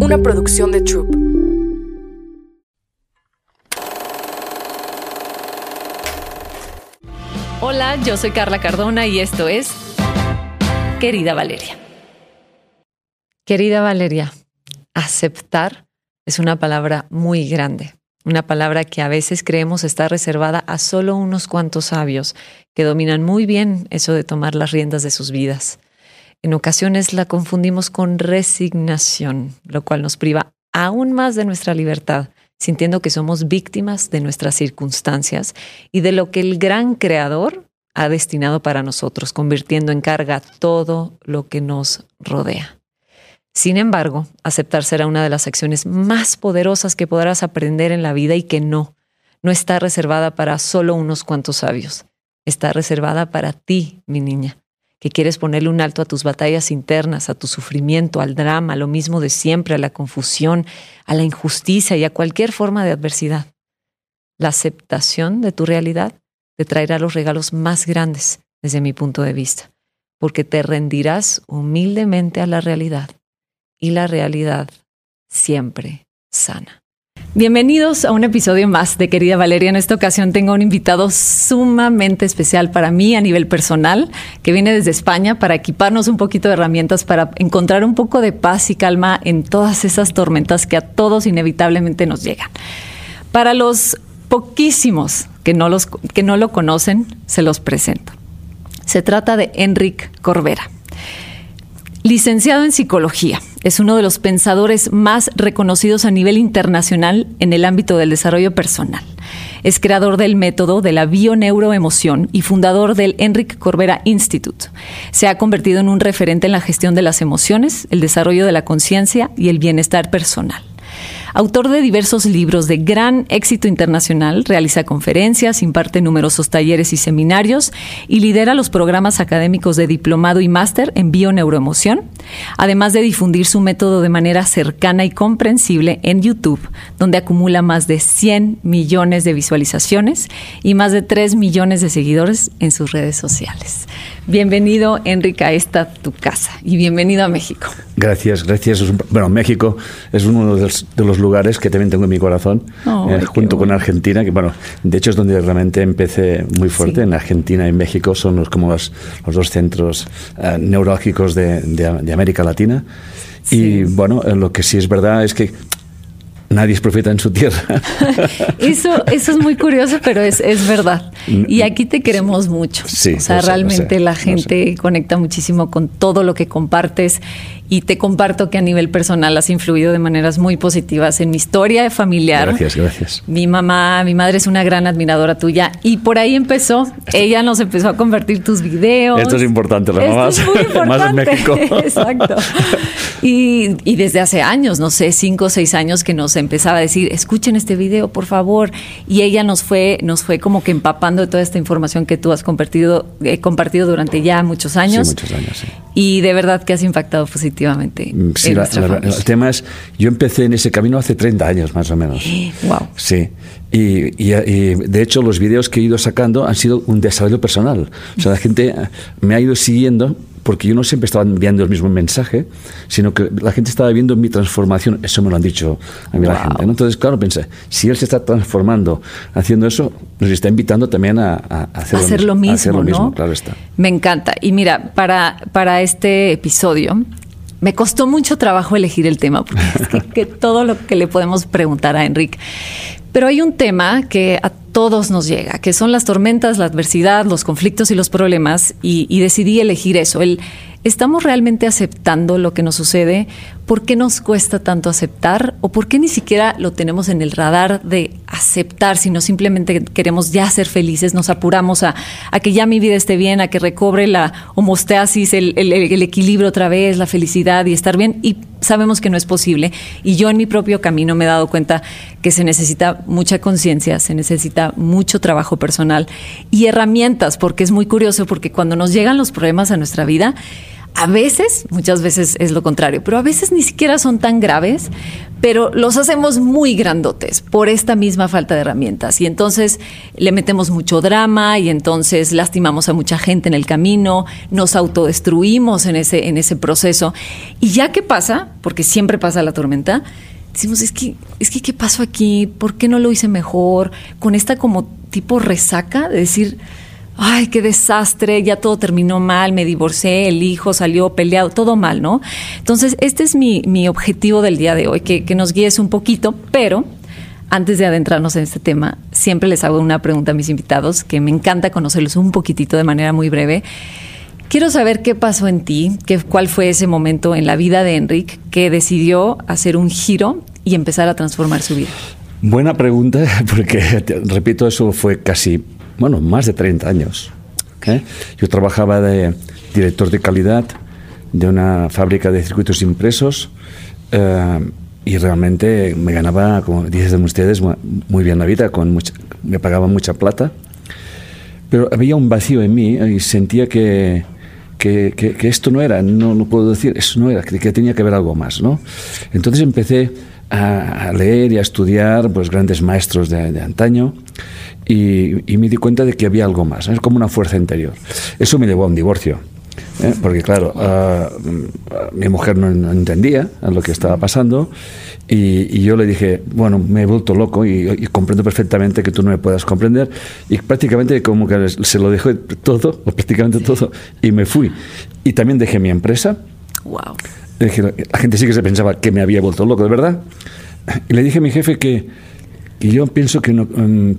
una producción de Troop. Hola, yo soy Carla Cardona y esto es Querida Valeria. Querida Valeria, aceptar es una palabra muy grande, una palabra que a veces creemos está reservada a solo unos cuantos sabios que dominan muy bien eso de tomar las riendas de sus vidas. En ocasiones la confundimos con resignación, lo cual nos priva aún más de nuestra libertad, sintiendo que somos víctimas de nuestras circunstancias y de lo que el gran creador ha destinado para nosotros, convirtiendo en carga todo lo que nos rodea. Sin embargo, aceptar será una de las acciones más poderosas que podrás aprender en la vida y que no, no está reservada para solo unos cuantos sabios. Está reservada para ti, mi niña, que quieres ponerle un alto a tus batallas internas, a tu sufrimiento, al drama, a lo mismo de siempre, a la confusión, a la injusticia y a cualquier forma de adversidad. La aceptación de tu realidad te traerá los regalos más grandes desde mi punto de vista, porque te rendirás humildemente a la realidad y la realidad siempre sana. Bienvenidos a un episodio más de Querida Valeria. En esta ocasión tengo un invitado sumamente especial para mí a nivel personal, que viene desde España para equiparnos un poquito de herramientas para encontrar un poco de paz y calma en todas esas tormentas que a todos inevitablemente nos llegan. Para los poquísimos que no, los, que no lo conocen, se los presento. Se trata de Enric Corbera. Licenciado en psicología, es uno de los pensadores más reconocidos a nivel internacional en el ámbito del desarrollo personal. Es creador del método de la bioneuroemoción y fundador del Enric Corbera Institute. Se ha convertido en un referente en la gestión de las emociones, el desarrollo de la conciencia y el bienestar personal. Autor de diversos libros de gran éxito internacional, realiza conferencias, imparte numerosos talleres y seminarios y lidera los programas académicos de diplomado y máster en bioneuroemoción, además de difundir su método de manera cercana y comprensible en YouTube, donde acumula más de 100 millones de visualizaciones y más de 3 millones de seguidores en sus redes sociales. Bienvenido, Enrique, a esta tu casa y bienvenido a México. Gracias, gracias. Bueno, México es uno de los lugares que también tengo en mi corazón, eh, junto con Argentina, que bueno, de hecho es donde realmente empecé muy fuerte. En Argentina y México son los, como los, dos centros neurológicos de, de, América Latina. Y bueno, eh, lo que sí es verdad es que nadie es profeta en su tierra. eso, eso es muy curioso, pero es, es verdad. Y aquí te queremos mucho. o sea, realmente la gente conecta muchísimo con todo lo que compartes y te comparto que a nivel personal has influido de maneras muy positivas en mi historia familiar. Gracias, gracias. Mi mamá, mi madre es una gran admiradora tuya y por ahí empezó. Ella nos empezó a convertir tus videos. Esto es importante, la mamá. Es muy importante. Más en México. Exacto. Y, y, desde hace años, no sé, cinco o seis años que nos empezaba a decir, escuchen este video, por favor. Y ella nos fue, nos fue como que empapando de toda esta información que tú has compartido, eh, compartido durante ya muchos años. Sí, muchos años, sí. Y de verdad que has impactado positivamente efectivamente. Mm, sí, el tema es, yo empecé en ese camino hace 30 años más o menos. Wow. Sí. Y, y, de hecho los vídeos que he ido sacando han sido un desarrollo personal. O sea, la gente me ha ido siguiendo porque yo no siempre estaba enviando el mismo mensaje, sino que la gente estaba viendo mi transformación. Eso me lo han dicho a mí la gente. Entonces, claro, pensé, si él se está transformando haciendo eso, nos está invitando también a, hacer, lo mismo, hacer lo mismo. Claro está. Me encanta. Y mira, para, para este episodio me costó mucho trabajo elegir el tema, porque es que, todo lo que le podemos preguntar a Enrique. Pero hay un tema que a todos nos llega, que son las tormentas, la adversidad, los conflictos y los problemas, y, y decidí elegir eso, el, ¿Estamos realmente aceptando lo que nos sucede? ¿Por qué nos cuesta tanto aceptar? ¿O por qué ni siquiera lo tenemos en el radar de aceptar, sino simplemente queremos ya ser felices, nos apuramos a, que ya mi vida esté bien, a que recobre la homostasis, el, el equilibrio otra vez, la felicidad y estar bien? Y sabemos que no es posible. Y yo en mi propio camino me he dado cuenta que se necesita mucha conciencia, se necesita mucho trabajo personal y herramientas, porque es muy curioso, porque cuando nos llegan los problemas a nuestra vida, a veces, muchas veces es lo contrario, pero a veces ni siquiera son tan graves, pero los hacemos muy grandotes por esta misma falta de herramientas. Y entonces le metemos mucho drama y entonces lastimamos a mucha gente en el camino, nos autodestruimos en ese, en ese proceso. Y ya que pasa, porque siempre pasa la tormenta, decimos, es que, es que, ¿qué pasó aquí? ¿Por qué no lo hice mejor? Con esta como tipo resaca de decir, ay, qué desastre, ya todo terminó mal, me divorcié, el hijo salió peleado, todo mal, ¿no? Entonces, este es mi, mi objetivo del día de hoy, que, que nos guíes un poquito, pero antes de adentrarnos en este tema, siempre les hago una pregunta a mis invitados, que me encanta conocerlos un poquitito de manera muy breve. Quiero saber qué pasó en ti, qué, cuál fue ese momento en la vida de Enric que decidió hacer un giro y empezar a transformar su vida. Buena pregunta, porque repito, eso fue casi bueno, más de 30 años. ¿eh? Yo trabajaba de director de calidad de una fábrica de circuitos impresos eh, y realmente me ganaba, como dicen ustedes, muy bien la vida, con me pagaban mucha plata, pero había un vacío en mí y sentía que, que, que, esto no era, no, no puedo decir, eso no era, que, que tenía que haber algo más. ¿no? Entonces empecé a, leer y a estudiar pues, grandes maestros de, de antaño y, me di cuenta de que había algo más, es como una fuerza interior. Eso me llevó a un divorcio. ¿eh? Porque claro, ah, mi mujer no, entendía lo que estaba pasando y, yo le dije, bueno, me he vuelto loco y, comprendo perfectamente que tú no me puedas comprender y prácticamente como que se lo dejé todo, prácticamente todo, y me fui. Y también dejé mi empresa. Wow. La gente sí que se pensaba que me había vuelto loco, de verdad. Y le dije a mi jefe que, que yo pienso que no, mm,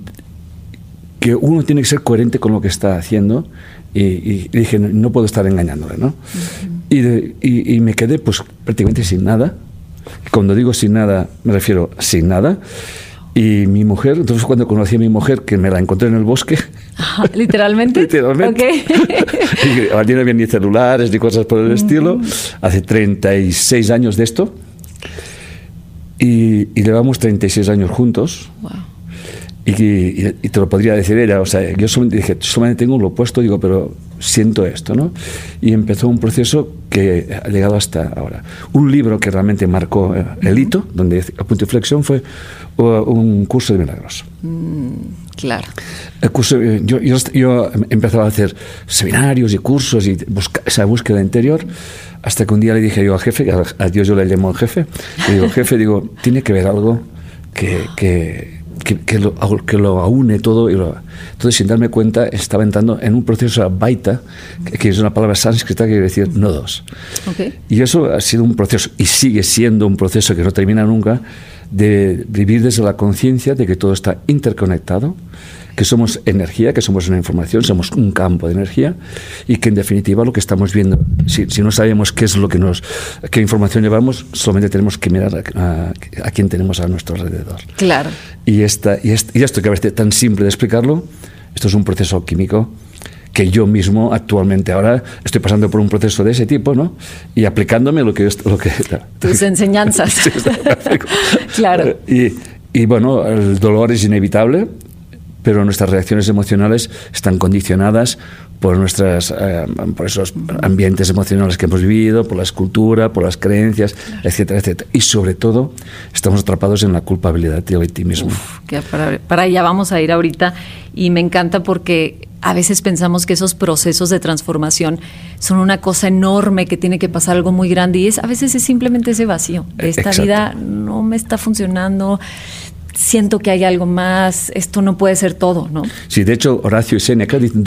que uno tiene que ser coherente con lo que está haciendo y, dije, no puedo estar engañándole, ¿no? y, y, me quedé pues prácticamente sin nada. Cuando digo sin nada, me refiero sin nada. Y mi mujer, entonces cuando conocí a mi mujer, que me la encontré en el bosque. ¿Literalmente? Literalmente. Okay. no había ni celulares ni cosas por el estilo. Hace 36 años de esto. Y, y llevamos 36 años juntos. Wow. Y, te lo podría decir ella, o sea, yo solamente dije, solamente tengo lo opuesto, digo, pero siento esto, ¿no? Y empezó un proceso que ha llegado hasta ahora. Un libro que realmente marcó eh, el hito, donde a punto de flexión, fue un curso de milagros. Mm, claro. El curso, eh, yo, yo, yo, empezaba a hacer seminarios y cursos y busca, esa búsqueda interior, hasta que un día le dije yo al jefe, a, Dios yo le llamo al jefe, y digo, jefe, digo, tiene que ver algo que, que que, lo, que lo aúne todo. Y entonces, sin darme cuenta, estaba entrando en un proceso baita, que, es una palabra sánscrita que quiere decir nodos. Okay. Y eso ha sido un proceso, y sigue siendo un proceso que no termina nunca, de vivir desde la conciencia de que todo está interconectado que somos energía, que somos una información, somos un campo de energía y que en definitiva lo que estamos viendo, si, no sabemos qué es lo que nos, qué información llevamos, solamente tenemos que mirar a, a, quién tenemos a nuestro alrededor. Claro. Y, esta, y, y esto que a veces tan simple de explicarlo, esto es un proceso químico que yo mismo actualmente ahora estoy pasando por un proceso de ese tipo, ¿no? Y aplicándome lo que... Lo que Tus enseñanzas. claro. Y, y bueno, el dolor es inevitable, pero nuestras reacciones emocionales están condicionadas por nuestras eh, por esos ambientes emocionales que hemos vivido, por la escultura, por las creencias, etcétera, etcétera. Y sobre todo, estamos atrapados en la culpabilidad y el victimismo. para, para allá vamos a ir ahorita y me encanta porque a veces pensamos que esos procesos de transformación son una cosa enorme que tiene que pasar algo muy grande y es a veces es simplemente ese vacío. Esta vida no me está funcionando siento que hay algo más, esto no puede ser todo, ¿no? Sí, de hecho, Horacio y Seneca dicen,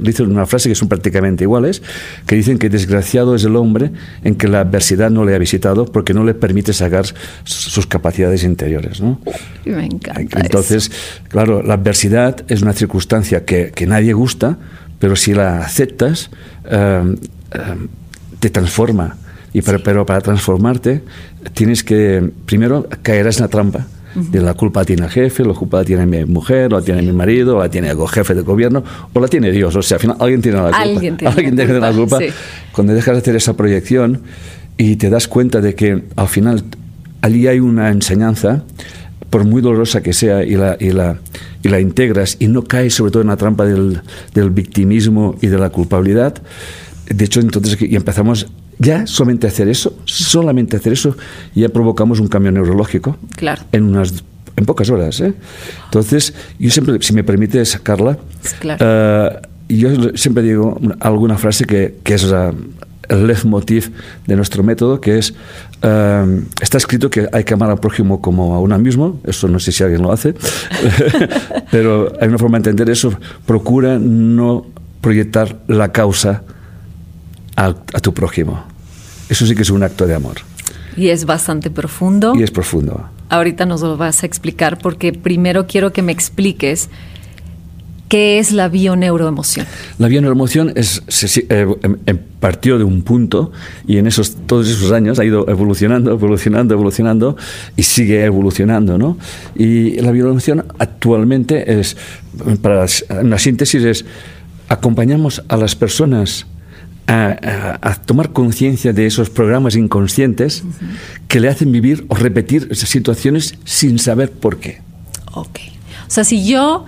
dicen una frase que son prácticamente iguales, que dicen que desgraciado es el hombre en que la adversidad no le ha visitado porque no le permite sacar sus capacidades interiores, ¿no? Me encanta. Entonces, claro, la adversidad es una circunstancia que, que nadie gusta, pero si la aceptas, eh, eh, te transforma. Y pero para transformarte tienes que, primero, caerás en la trampa de la culpa tiene el jefe, la culpa la tiene mi mujer, la tiene mi marido, la tiene el jefe de gobierno, o la tiene Dios. O sea, al final alguien tiene la culpa. Alguien tiene, ¿Alguien la, culpa, la culpa. Cuando dejas de hacer esa proyección y te das cuenta de que al final allí hay una enseñanza, por muy dolorosa que sea, y la, y la, y la integras y no caes sobre todo en la trampa del, del victimismo y de la culpabilidad, de hecho, entonces y empezamos ya solamente hacer eso, solamente hacer eso, ya provocamos un cambio neurológico. Claro. En unas en pocas horas. ¿eh? Entonces, yo siempre, si me permite sacarla, claro. uh, yo siempre digo alguna frase que, que es uh, el leitmotiv de nuestro método, que es, uh, está escrito que hay que amar al prójimo como a uno mismo, eso no sé si alguien lo hace, pero hay una forma de entender eso, procura no proyectar la causa a, a tu prójimo. Eso sí que es un acto de amor. Y es bastante profundo. Y es profundo. Ahorita nos lo vas a explicar porque primero quiero que me expliques qué es la bioneuroemoción. La bioneuroemoción es, se, eh, partió de un punto y en esos, todos esos años ha ido evolucionando, evolucionando, evolucionando y sigue evolucionando. ¿no? Y la bioneuroemoción actualmente es, para una síntesis, es acompañamos a las personas a, a, tomar conciencia de esos programas inconscientes uh -huh. que le hacen vivir o repetir esas situaciones sin saber por qué. Ok. O sea, si yo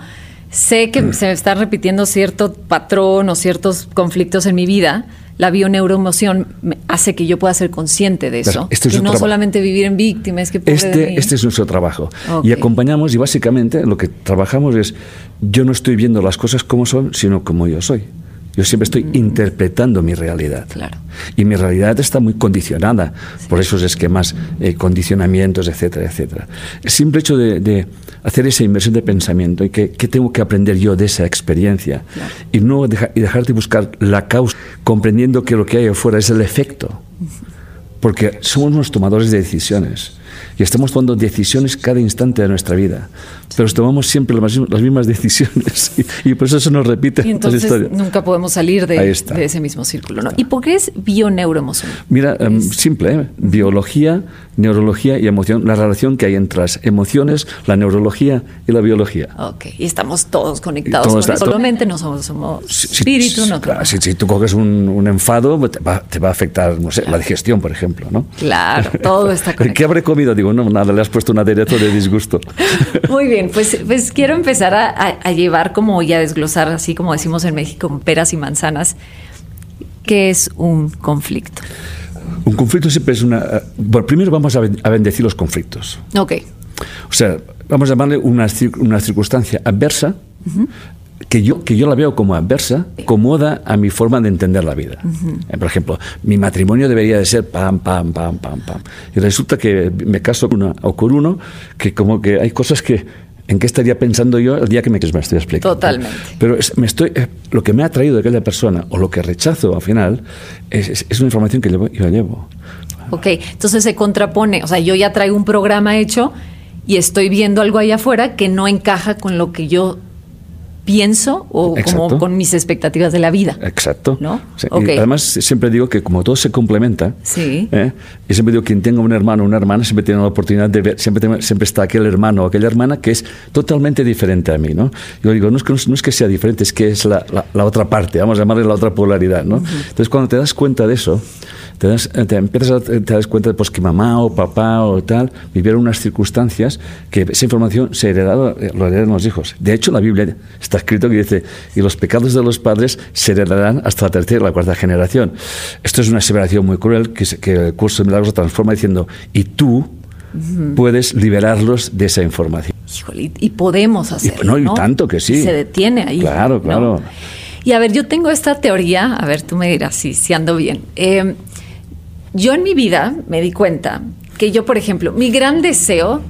sé que mm. se me está repitiendo cierto patrón o ciertos conflictos en mi vida, la bioneuroemoción hace que yo pueda ser consciente de eso. Este es que no solamente vivir en víctima, es que este, este es nuestro trabajo. Okay. Y acompañamos y básicamente lo que trabajamos es, yo no estoy viendo las cosas como son, sino como yo soy. Yo siempre estoy mm. interpretando mi realidad. Claro. Y mi realidad está muy condicionada sí. por esos esquemas, eh, condicionamientos, etcétera, etcétera. El simple hecho de, de hacer esa inversión de pensamiento y que, que, tengo que aprender yo de esa experiencia claro. y no deja, y dejar de buscar la causa, comprendiendo que lo que hay afuera es el efecto. Porque somos los tomadores de decisiones y estamos tomando decisiones cada instante de nuestra vida. Pero tomamos siempre las, mismas decisiones y, y, por eso se nos repite y entonces nunca podemos salir de, de ese mismo círculo. ¿no? ¿Y por qué es bioneuroemoción? Mira, um, simple, ¿eh? biología, neurología y emoción, la relación que hay entre las emociones, la neurología y la biología. Ok, y estamos todos conectados. Todo está, solamente no somos, somos si, espíritu, si, no claro, si, si, tú coges un, un enfado, te va, te va, a afectar, no sé, claro. la digestión, por ejemplo, ¿no? Claro, todo está conectado. ¿Qué habré comido? Digo, no, nada, le has puesto un aderezo de disgusto. Muy bien, pues, pues quiero empezar a, a, a, llevar como y a desglosar, así como decimos en México, peras y manzanas, qué es un conflicto. Un conflicto siempre es una... Bueno, primero vamos a bendecir los conflictos. Ok. O sea, vamos a llamarle una, una circunstancia adversa uh -huh. Que, yo, que yo la veo como adversa, comoda a mi forma de entender la vida. Uh -huh. Por ejemplo, mi matrimonio debería de ser pam, pam, pam, pam, pam. Y resulta que me caso con una, o con uno que como que hay cosas que ¿En qué estaría pensando yo el día que me, me estoy explicando? Totalmente. Pero es, me estoy, eh, lo que me ha traído de aquella persona o lo que rechazo al final es, es, es una información que llevo, yo llevo. Ok, entonces se contrapone. O sea, yo ya traigo un programa hecho y estoy viendo algo allá afuera que no encaja con lo que yo pienso o Exacto. como con mis expectativas de la vida. Exacto. ¿No? Sí. Okay. además, siempre digo que como todo se complementa, sí. ¿eh? y siempre digo, quien tenga un hermano o una hermana siempre tiene la oportunidad de ver, siempre, siempre está aquel hermano o aquella hermana que es totalmente diferente a mí, ¿no? Yo digo, no es que, no es que sea diferente, es que es la, la, la, otra parte, vamos a llamarle la otra polaridad, ¿no? Uh -huh. Entonces, cuando te das cuenta de eso, te, das, te empiezas a te das cuenta de pues, que mamá o papá o tal vivieron unas circunstancias que esa información se heredaba, lo heredan los hijos. De hecho, la Biblia está escrito que dice, y los pecados de los padres se heredarán hasta la tercera y la cuarta generación. Esto es una aseveración muy cruel que, que el curso de milagros transforma diciendo, y tú puedes liberarlos de esa información. Híjole, y podemos hacerlo. Y, no, y tanto que sí. Se detiene ahí. Claro, claro. ¿no? Y a ver, yo tengo esta teoría, a ver, tú me dirás si, si ando bien. Eh, yo en mi vida me di cuenta que yo, por ejemplo, mi gran deseo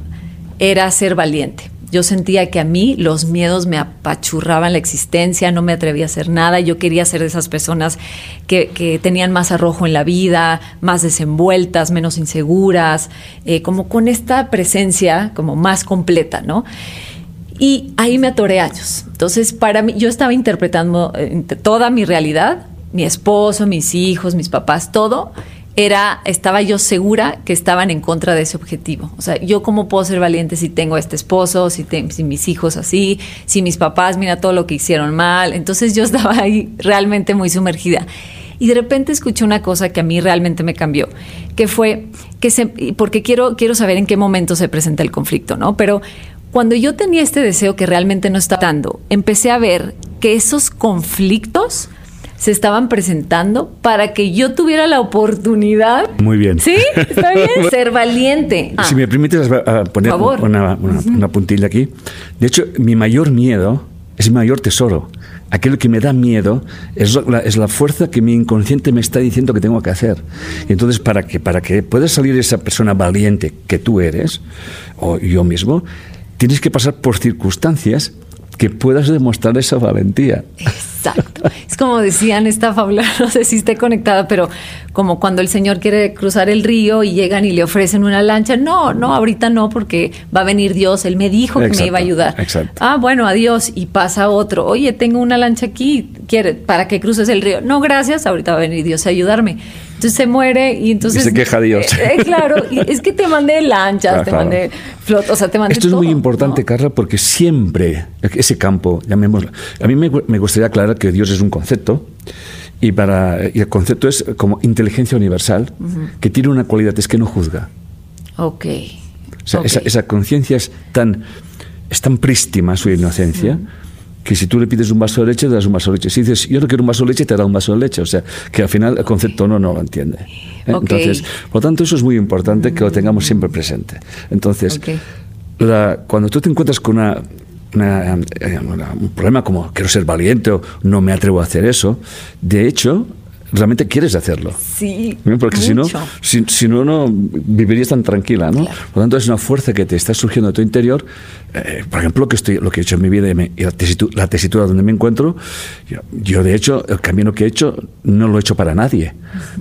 era ser valiente. Yo sentía que a mí los miedos me apachurraban la existencia, no me atrevía a hacer nada. Yo quería ser de esas personas que, tenían más arrojo en la vida, más desenvueltas, menos inseguras, eh, como con esta presencia como más completa, ¿no? Y ahí me atoré años. Entonces, para mí, yo estaba interpretando eh, toda mi realidad, mi esposo, mis hijos, mis papás, todo era, estaba yo segura que estaban en contra de ese objetivo. O sea, yo cómo puedo ser valiente si tengo a este esposo, si, te, si mis hijos así, si mis papás, mira todo lo que hicieron mal. Entonces yo estaba ahí realmente muy sumergida. Y de repente escuché una cosa que a mí realmente me cambió, que fue que se, porque quiero, quiero saber en qué momento se presenta el conflicto, ¿no? Pero cuando yo tenía este deseo que realmente no estaba dando, empecé a ver que esos conflictos se estaban presentando para que yo tuviera la oportunidad. Muy bien. ¿Sí? ¿Está bien? Ser valiente. Si me permites poner una, una puntilla aquí. De hecho, mi mayor miedo es mi mayor tesoro aquello que me da miedo es la, es la, fuerza que mi inconsciente me está diciendo que tengo que hacer. Y entonces, para que, para que pueda salir esa persona valiente que tú eres, o yo mismo, tienes que pasar por circunstancias que puedas demostrar esa valentía. Exacto. Es como decían esta fábula, no sé si esté conectada, pero como cuando el señor quiere cruzar el río y llegan y le ofrecen una lancha. No, no, ahorita no, porque va a venir Dios. Él me dijo que me iba a ayudar. Exacto. Ah, bueno, adiós. Y pasa otro. Oye, tengo una lancha aquí, ¿quiere para que cruces el río? No, gracias. Ahorita va a venir Dios a ayudarme. Entonces se muere y entonces. Y se queja Dios. Eh, eh, claro, es que te mandé lanchas, te mandé flot, o sea, te mandé Esto es muy importante, Carla, porque siempre ese campo, llamémoslo. A mí me, me gustaría aclarar que Dios es un concepto y, para, el concepto es como inteligencia universal, que tiene una cualidad, es que no juzga. Ok. O sea, esa, conciencia es tan, es tan prístima, su inocencia, que si tú le pides un vaso de leche, te das un vaso de leche. Si dices, yo no quiero un vaso de leche, te da un vaso de leche. O sea, que al final el concepto no, no lo entiende. ¿eh? Entonces, por lo tanto, eso es muy importante que lo tengamos siempre presente. Entonces, cuando tú te encuentras con una eh, un problema como quiero ser valiente o no me atrevo a hacer eso, de hecho, realmente quieres hacerlo. Sí. Porque si no, si, no, no vivirías tan tranquila, ¿no? Por lo tanto, es una fuerza que te está surgiendo de tu interior. Eh, por ejemplo, que estoy, lo que he hecho en mi vida y, la, tesitura, donde me encuentro, yo, de hecho, el camino que he hecho no lo he hecho para nadie,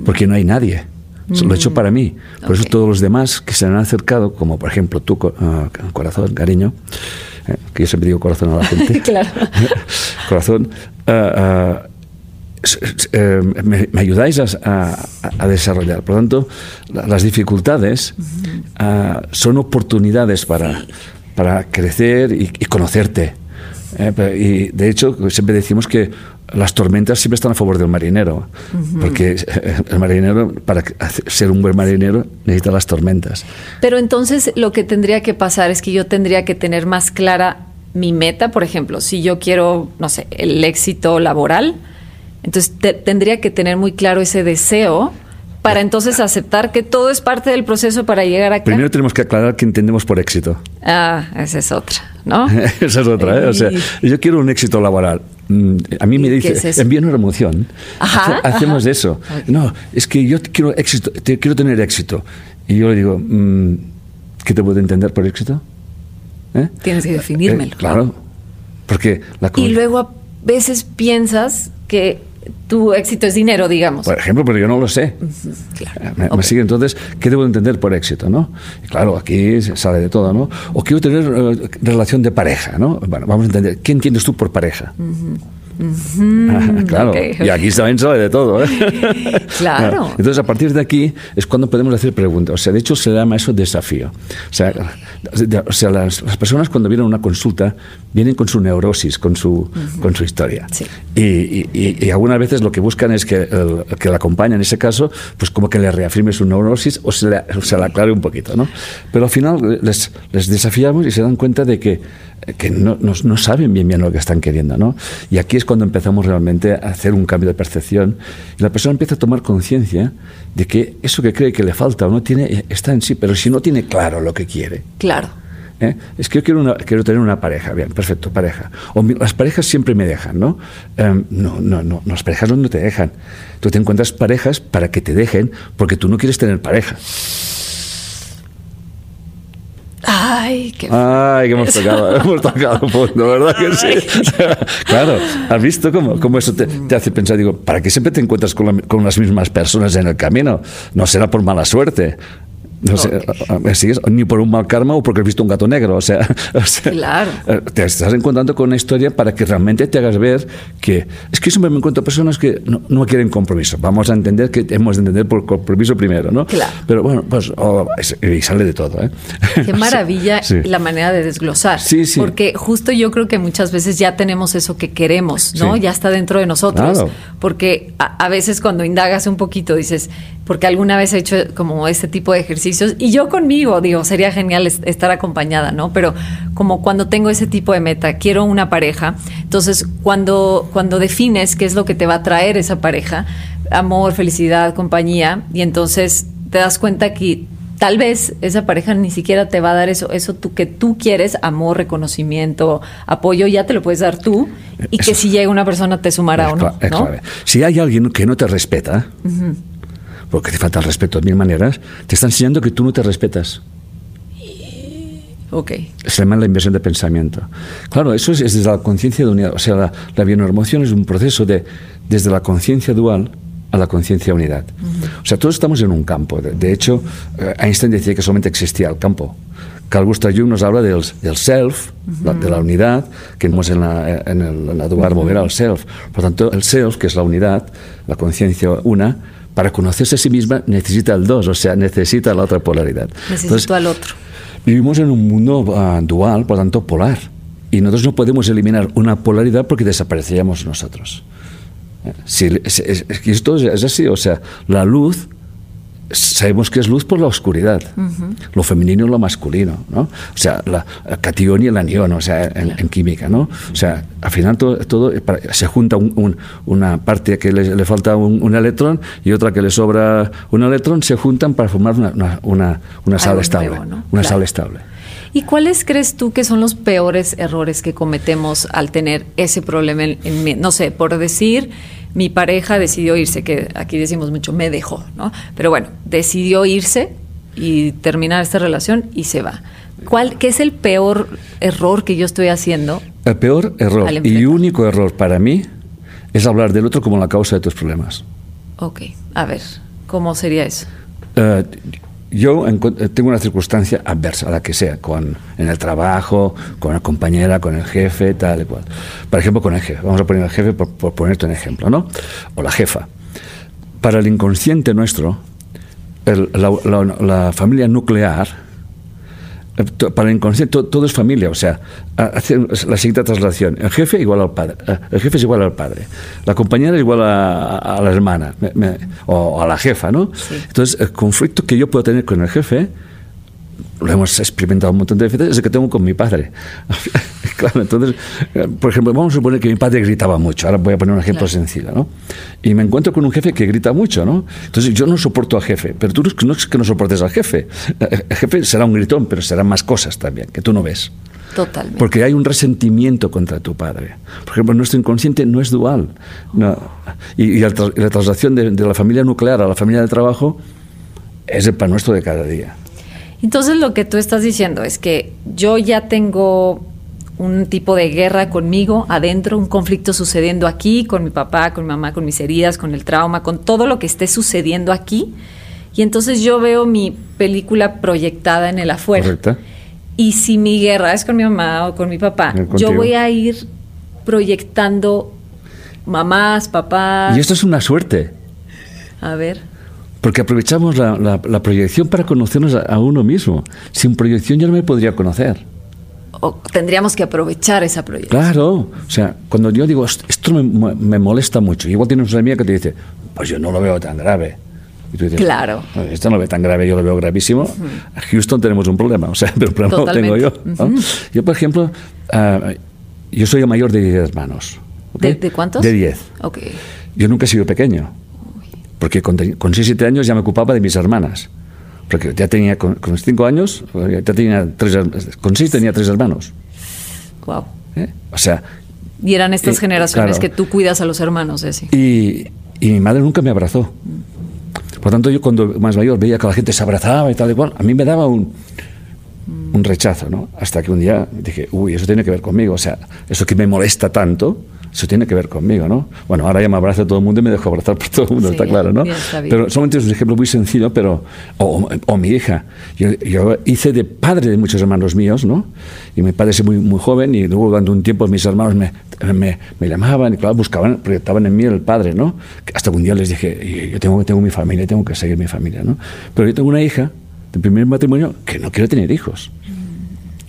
porque no hay nadie. Lo he hecho mm. para mí. Por eso todos los demás que se han acercado, como por ejemplo tú, uh, corazón, cariño, eh, que yo siempre digo corazón a la gente. claro. corazón. Uh, uh, me, me, ayudáis a, a, desarrollar. Por lo tanto, las dificultades son oportunidades para, para crecer y, y conocerte. Eh, y de hecho, siempre decimos que las tormentas siempre están a favor del marinero, porque el marinero, para ser un buen marinero, necesita las tormentas. Pero entonces lo que tendría que pasar es que yo tendría que tener más clara mi meta, por ejemplo, si yo quiero, no sé, el éxito laboral, entonces tendría que tener muy claro ese deseo para entonces aceptar que todo es parte del proceso para llegar acá. Primero tenemos que aclarar qué entendemos por éxito. Ah, esa es otra, ¿no? esa es otra, ¿eh? O sea, yo quiero un éxito laboral. Mm, a mí me dice, es envía una emoción. Hacemos eso. No, es que yo quiero éxito, quiero tener éxito. Y yo le digo, mm, ¿qué te puedo entender por éxito? ¿Eh? Tienes que definírmelo. Eh, claro, porque la Y luego a veces piensas que tu éxito es dinero, digamos. Por ejemplo, pero yo no lo sé. Claro. Me, sigue entonces, ¿qué debo entender por éxito? ¿no? claro, aquí sale de todo, ¿no? O quiero tener eh, relación de pareja, ¿no? Bueno, vamos a entender, ¿qué entiendes tú por pareja? Claro, y aquí también sale de todo. ¿eh? claro. Entonces, a partir de aquí es cuando podemos hacer preguntas. O sea, de hecho, se llama eso desafío. O sea, o sea las, personas cuando vienen a una consulta vienen con su neurosis, con su, con su historia. Y, y, algunas veces lo que buscan es que el, que la acompañe, en ese caso, pues como que le reafirme su neurosis o se, le, se la aclare un poquito. ¿no? Pero al final les, les desafiamos y se dan cuenta de que que no, no, saben bien bien lo que están queriendo, ¿no? Y aquí es cuando empezamos realmente a hacer un cambio de percepción y la persona empieza a tomar conciencia de que eso que cree que le falta o no tiene está en sí, pero si no tiene claro lo que quiere. Claro. ¿eh? Es que yo quiero, una, quiero tener una pareja, bien, perfecto, pareja. O las parejas siempre me dejan, ¿no? Em, no, no, no, las parejas no te dejan. Tú te encuentras parejas para que te dejen porque tú no quieres tener pareja. Ay, qué Ay, que hemos tocado, hemos tocado fondo, ¿verdad que sí? claro, ¿has visto cómo, cómo eso te, te, hace pensar? Digo, ¿para qué siempre te encuentras con, con, las mismas personas en el camino? No será por mala suerte. No sé, ni por un mal karma o porque has visto un gato negro. O sea, claro. Eh, te estás encontrando con una historia para que realmente te hagas ver que. Es que siempre me encuentro personas que no, no quieren compromiso. Vamos a entender que hemos de entender por compromiso primero, ¿no? Claro. Pero bueno, pues oh, y sale de todo, ¿eh? Qué maravilla la manera de desglosar. Sí, sí. Porque justo yo creo que muchas veces ya tenemos eso que queremos, ¿no? Ya está dentro de nosotros. Porque a, a veces cuando indagas un poquito dices porque alguna vez he hecho como este tipo de ejercicios y yo conmigo, digo, sería genial estar acompañada, ¿no? Pero como cuando tengo ese tipo de meta, quiero una pareja, entonces cuando, cuando defines qué es lo que te va a traer esa pareja, amor, felicidad, compañía, y entonces te das cuenta que tal vez esa pareja ni siquiera te va a dar eso, eso tú, que tú quieres, amor, reconocimiento, apoyo, ya te lo puedes dar tú, y que si llega una persona te sumará o no. Si hay alguien que no te respeta, porque te falta el respeto de mil maneras, te está enseñando que tú no te respetas. Ok. Se llama la inversión de pensamiento. Claro, eso es, desde la conciencia de unidad. O sea, la, la bionormoción es un proceso de, desde la conciencia dual a la conciencia unidad. O sea, todos estamos en un campo. De, hecho, eh, Einstein decía que solamente existía el campo. Carl Gustav Jung nos habla del, del self, de la unidad, que hemos en la, en el, la dual volver al self. Por tanto, el self, que es la unidad, la conciencia una, para conocerse a sí misma necesita el dos, o sea, necesita la otra polaridad. Necesito al otro. Vivimos en un mundo ah, dual, por tanto, polar. Y nosotros no podemos eliminar una polaridad porque desapareceríamos nosotros. Eh, si, esto es así, o sea, la luz sabemos que es luz por la oscuridad, lo femenino y lo masculino, ¿no? O sea, la, catión y el anión, o sea, en, química, ¿no? O sea, al final todo, todo se junta una parte que le, falta un, electrón y otra que le sobra un electrón, se juntan para formar una, una, una, sala estable, una sala estable. ¿Y cuáles crees tú que son los peores errores que cometemos al tener ese problema en no sé, por decir mi pareja decidió irse, que aquí decimos mucho, me dejó, ¿no? Pero bueno, decidió irse y terminar esta relación y se va. ¿Cuál, ¿Qué es el peor error que yo estoy haciendo? El peor error y único error para mí es hablar del otro como la causa de tus problemas. Ok, a ver, ¿cómo sería eso? Uh, yo eh, tengo una circunstancia adversa, la que sea, con, en el trabajo, con la compañera, con el jefe, tal y cual. Por ejemplo, con el jefe. Vamos a poner el jefe por, por ponerte un ejemplo, ¿no? O la jefa. Para el inconsciente nuestro, la familia nuclear para el inconsciente todo, es familia, o sea, la siguiente traslación. El jefe igual al padre, eh, el jefe es igual al padre, la compañera es igual a, la hermana o a la jefa, ¿no? Entonces, el conflicto que yo puedo tener con el jefe lo hemos experimentado un montón de veces, es el que tengo con mi padre. claro, entonces, eh, por ejemplo, vamos a suponer que mi padre gritaba mucho. Ahora voy a poner un ejemplo sencillo, ¿no? Y me encuentro con un jefe que grita mucho, ¿no? Entonces, yo no soporto al jefe, pero tú no es que no soportes al jefe. El jefe será un gritón, pero serán más cosas también, que tú no ves. Totalmente. Porque hay un resentimiento contra tu padre. Por ejemplo, nuestro inconsciente no es dual. Y, la, traslación de, de la familia nuclear a la familia de trabajo es el pan nuestro de cada día. Entonces lo que tú estás diciendo es que yo ya tengo un tipo de guerra conmigo adentro, un conflicto sucediendo aquí, con mi papá, con mi mamá, con mis heridas, con el trauma, con todo lo que esté sucediendo aquí. Y entonces yo veo mi película proyectada en el afuera. Y si mi guerra es con mi mamá o con mi papá, yo voy a ir proyectando mamás, papás. Y esto es una suerte. A ver. Porque aprovechamos la, proyección para conocernos a, uno mismo. Sin proyección yo no me podría conocer. O tendríamos que aprovechar esa proyección. Claro. O sea, cuando yo digo, esto me, molesta mucho, igual tienes una amiga que te dice, pues yo no lo veo tan grave. Y tú dices, claro. Esto no lo ve tan grave, yo lo veo gravísimo. A Houston tenemos un problema, o sea, pero el problema lo tengo yo. Yo, por ejemplo, ah, yo soy el mayor de 10 hermanos. ¿De, ¿De, cuántos? De 10. Okay. Yo nunca he sido pequeño porque con, con 6 7 años ya me ocupaba de mis hermanas. Porque ya tenía, con, 5 años, ya tenía tres, con 6 tenía tres hermanos. Wow. ¿Eh? O sea... Y eran estas generaciones que tú cuidas a los hermanos, ¿eh? Y, y mi madre nunca me abrazó. Por tanto, yo cuando más mayor veía que la gente se abrazaba y tal y cual, a mí me daba un, un rechazo, ¿no? Hasta que un día dije, uy, eso tiene que ver conmigo. O sea, eso que me molesta tanto, eso tiene que ver conmigo, ¿no? Bueno, ahora ya me abraza todo el mundo y me dejo abrazar por todo el mundo, está claro, ¿no? pero solamente es un ejemplo muy sencillo, pero... O, o, mi hija. Yo, yo, hice de padre de muchos hermanos míos, ¿no? Y mi padre es muy, muy joven y luego durante un tiempo mis hermanos me, me, me llamaban y claro, buscaban, proyectaban en mí el padre, ¿no? Hasta un día les dije, yo tengo, tengo mi familia, tengo que seguir mi familia, ¿no? Pero yo tengo una hija de primer matrimonio que no quiere tener hijos.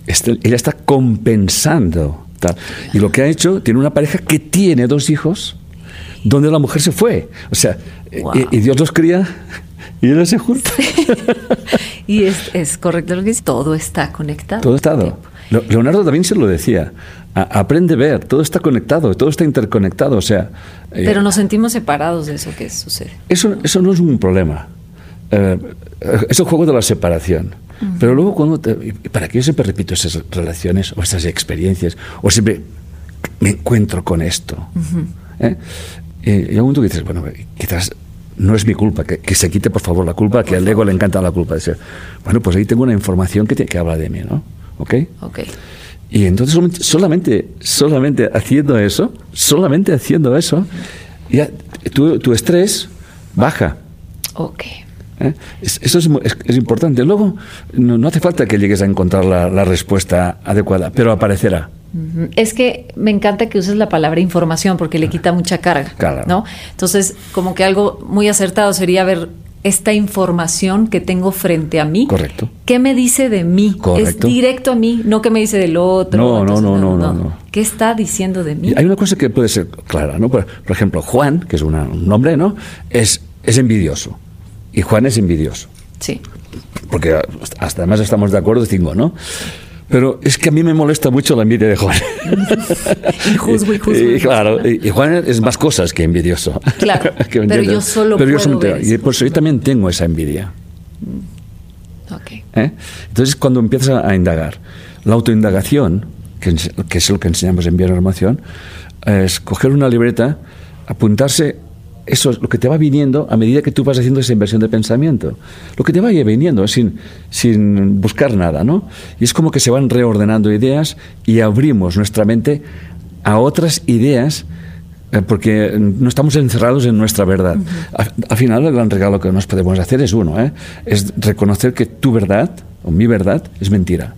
Este, ella está compensando y lo que ha hecho, tiene una pareja que tiene dos hijos, donde la mujer se fue. O sea, y, Dios los cría Y él se junta. y es, correcto lo que dice, todo está conectado. Todo está. Leonardo da Vinci lo decía, aprende a ver, todo está conectado, todo está interconectado, o sea... Eh, Pero nos sentimos separados de eso que sucede. Eso, eso no es un problema. Eh, es el juego de la separación. Pero luego cuando... ¿Para qué yo siempre repito esas relaciones o esas experiencias? O siempre me encuentro con esto. ¿Eh? Y hay un momento que dices, bueno, quizás no es mi culpa, que, se quite por favor la culpa, que al ego le encanta la culpa. Dice, bueno, pues ahí tengo una información que, que habla de mí, ¿no? ¿Ok? Ok. Y entonces solamente, solamente haciendo eso, solamente haciendo eso, ya tu, tu estrés baja. Ok. ¿Eh? Eso es, es, importante. Luego, no, hace falta que llegues a encontrar la, la respuesta adecuada, pero aparecerá. Es que me encanta que uses la palabra información porque le quita mucha carga, ¿no? Entonces, como que algo muy acertado sería ver esta información que tengo frente a mí. Correcto. ¿Qué me dice de mí? Correcto. Es directo a mí, no que me dice del otro. No, no, no, no, no, ¿Qué está diciendo de mí? hay una cosa que puede ser clara, ¿no? Por, ejemplo, Juan, que es un nombre, ¿no? Es, es envidioso. Y Juan es envidioso. Sí. Porque hasta además estamos de acuerdo, cinco, ¿no? Pero es que a mí me molesta mucho la envidia de Juan. y, claro, y, Juan es más cosas que envidioso. Claro, pero yo solo pero puedo yo Y por eso yo también tengo esa envidia. Mm, okay. ¿Eh? Entonces, cuando empiezas a indagar, la autoindagación, que, que es lo que enseñamos en Bionormación, es coger una libreta, apuntarse eso es lo que te va viniendo a medida que tú vas haciendo esa inversión de pensamiento. Lo que te vaya viniendo sin, sin buscar nada, ¿no? Y es como que se van reordenando ideas y abrimos nuestra mente a otras ideas eh, porque no estamos encerrados en nuestra verdad. al, final, el gran regalo que nos podemos hacer es uno, ¿eh? es reconocer que tu verdad o mi verdad es mentira.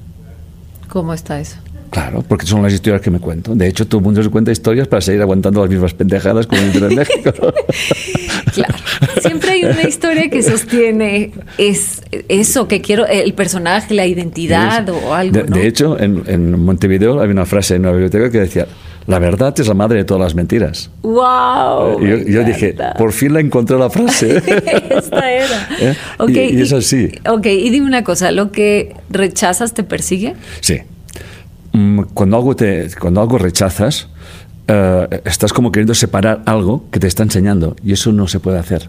¿Cómo está eso? Claro, porque son las historias que me cuento. De hecho, todo el mundo se cuenta historias para seguir aguantando las mismas pendejadas como en México. claro. Siempre hay una historia que sostiene es eso que quiero, el personaje, la identidad o algo. De, hecho, en, Montevideo había una frase en una biblioteca que decía: La verdad es la madre de todas las mentiras. ¡Wow! Y yo, dije: Por fin la encontré la frase. Esta era. ¿Eh? y, y, es así. Ok, y dime una cosa: ¿lo que rechazas te persigue? Sí. Mm, cuando algo, te, cuando algo rechazas, eh, estás como queriendo separar algo que te está enseñando y eso no se puede hacer.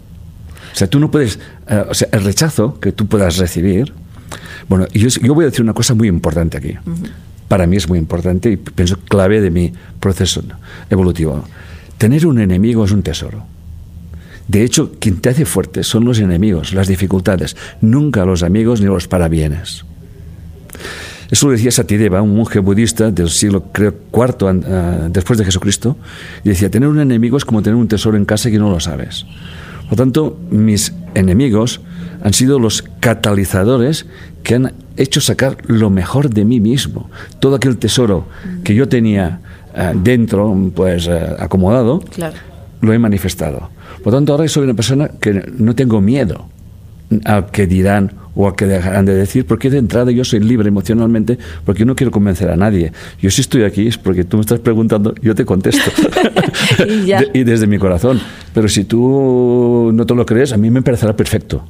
O sea, tú no puedes, eh, o sea, el rechazo que tú puedas recibir, bueno, yo, yo voy a decir una cosa muy importante aquí. Para mí es muy importante y pienso clave de mi proceso evolutivo. Tener un enemigo es un tesoro. De hecho, quien te hace fuerte son los enemigos, las dificultades, nunca los amigos ni los parabienes. Eso lo decía Satideva, un monje budista del siglo creo, cuarto ah, después de Jesucristo, y decía, tener un enemigo es como tener un tesoro en casa que no lo sabes. Por lo tanto, mis enemigos han sido los catalizadores que han hecho sacar lo mejor de mí mismo. Todo aquel tesoro que yo tenía ah, dentro, pues ah, acomodado, lo he manifestado. Por lo tanto, ahora soy una persona que no tengo miedo a que dirán o a que dejarán de decir, porque de entrada yo soy libre emocionalmente, porque yo no quiero convencer a nadie. Yo si estoy aquí es porque tú me estás preguntando, yo te contesto. y, desde mi corazón. Pero si tú no te lo crees, a mí me parecerá perfecto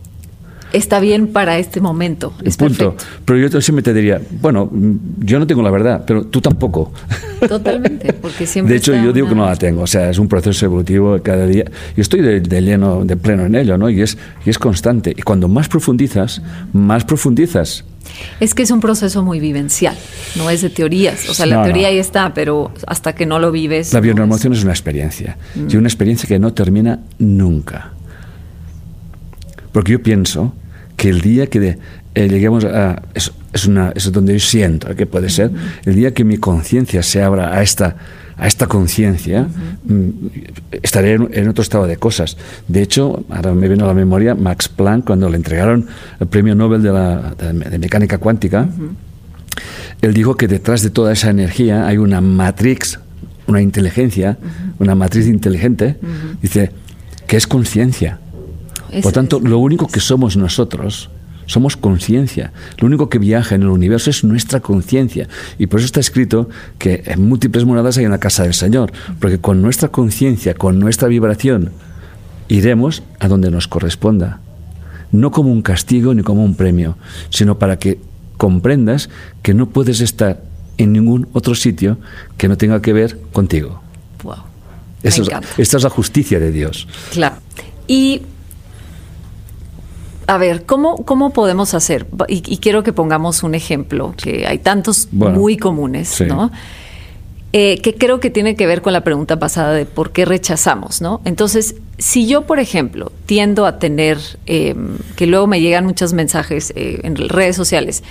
está bien para este momento. Es Punto. Pero yo siempre te diría, bueno, yo no tengo la verdad, pero tú tampoco. Totalmente, porque siempre. De hecho, yo digo que no la tengo. O sea, es un proceso evolutivo cada día. Y estoy de, lleno, de pleno en ello, ¿no? Y es, y es constante. Y cuando más profundizas, más profundizas. Es que es un proceso muy vivencial, no es de teorías. O sea, la teoría ahí está, pero hasta que no lo vives. La bionormación es... una experiencia. Y mm. una experiencia que no termina nunca. Porque yo pienso que el día que eh, lleguemos a... Es, es, una, es donde yo siento que puede ser. El día que mi conciencia se abra a esta, a esta conciencia, mm, estaré en, otro estado de cosas. De hecho, ahora me viene a la memoria Max Planck cuando le entregaron el premio Nobel de, la, de mecánica cuántica. Él dijo que detrás de toda esa energía hay una matrix, una inteligencia, una matriz inteligente, dice, que es conciencia. Por tanto, lo único que somos nosotros somos conciencia. Lo único que viaja en el universo es nuestra conciencia. Y por eso está escrito que en múltiples moradas hay una casa del Señor. Porque con nuestra conciencia, con nuestra vibración, iremos a donde nos corresponda. no como un castigo ni como un premio, sino para que comprendas que no puedes estar en ningún otro sitio que no tenga que ver contigo. Wow. esta es la justicia de Dios. Claro. Y a ver, ¿cómo, cómo podemos hacer? Y, quiero que pongamos un ejemplo, que hay tantos muy comunes, ¿no? Eh, que creo que tiene que ver con la pregunta pasada de por qué rechazamos, ¿no? Entonces, si yo, por ejemplo, tiendo a tener, em, que luego me llegan muchos mensajes eh, en redes sociales,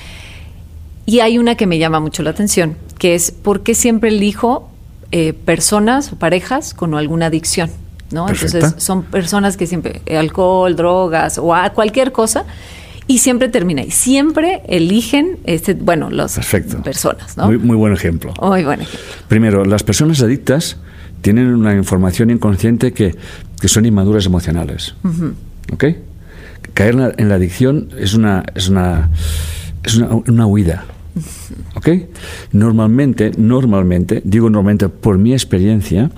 y hay una que me llama mucho la atención, que es por qué siempre elijo eh, personas o parejas con alguna adicción. ¿No? Entonces son personas que siempre, alcohol, drogas o cualquier cosa, y siempre termina y siempre eligen, este, bueno, las personas, ¿no? Muy, muy buen ejemplo. Muy buen ejemplo. Primero, las personas adictas tienen una información inconsciente que, que son inmaduras emocionales. ¿Ok? Caer en la, adicción es una, es una, es una, una huida. ¿Ok? Normalmente, normalmente, digo normalmente por mi experiencia,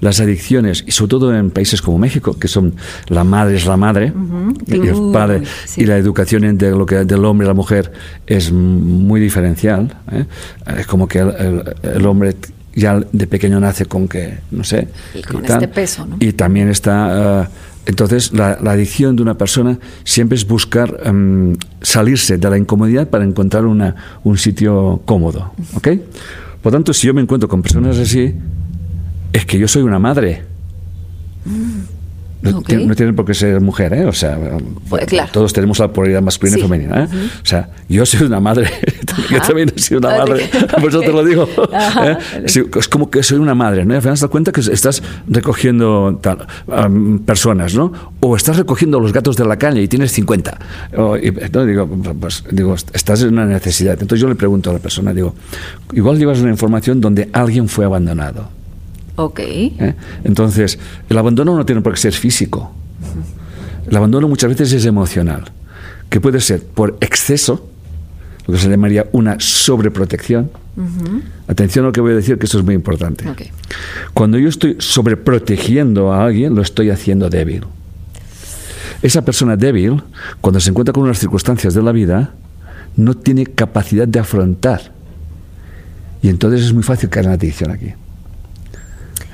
las adicciones, y sobre todo en países como México, que son la madre es la madre, y el padre, y la educación entre lo que, del hombre y la mujer es muy diferencial. ¿eh? Es como que el, hombre ya de pequeño nace con que, no sé. Y con este peso, ¿no? Y también está. Eh, entonces, la, adicción de una persona siempre es buscar em, salirse de la incomodidad para encontrar una, un sitio cómodo. ¿Ok? Por tanto, si yo me encuentro con personas así, es que yo soy una madre. No, tienen por qué ser mujer, ¿eh? O sea, pues, todos tenemos la polaridad masculina y femenina, ¿eh? O sea, yo soy una madre, yo también he sido una madre, por eso te lo digo. ¿eh? es como que soy una madre, ¿no? Y al final te das cuenta que estás recogiendo personas, ¿no? O estás recogiendo los gatos de la calle y tienes 50. digo, pues, digo, estás en una necesidad. Entonces yo le pregunto a la persona, digo, igual llevas una información donde alguien fue abandonado. Ok. ¿Eh? Entonces, el abandono no tiene por qué ser físico. El abandono muchas veces es emocional, que puede ser por exceso, lo que se llamaría una sobreprotección. Atención a lo que voy a decir, que esto es muy importante. Cuando yo estoy sobreprotegiendo a alguien, lo estoy haciendo débil. Esa persona débil, cuando se encuentra con unas circunstancias de la vida, no tiene capacidad de afrontar. Y entonces es muy fácil caer en la adicción aquí.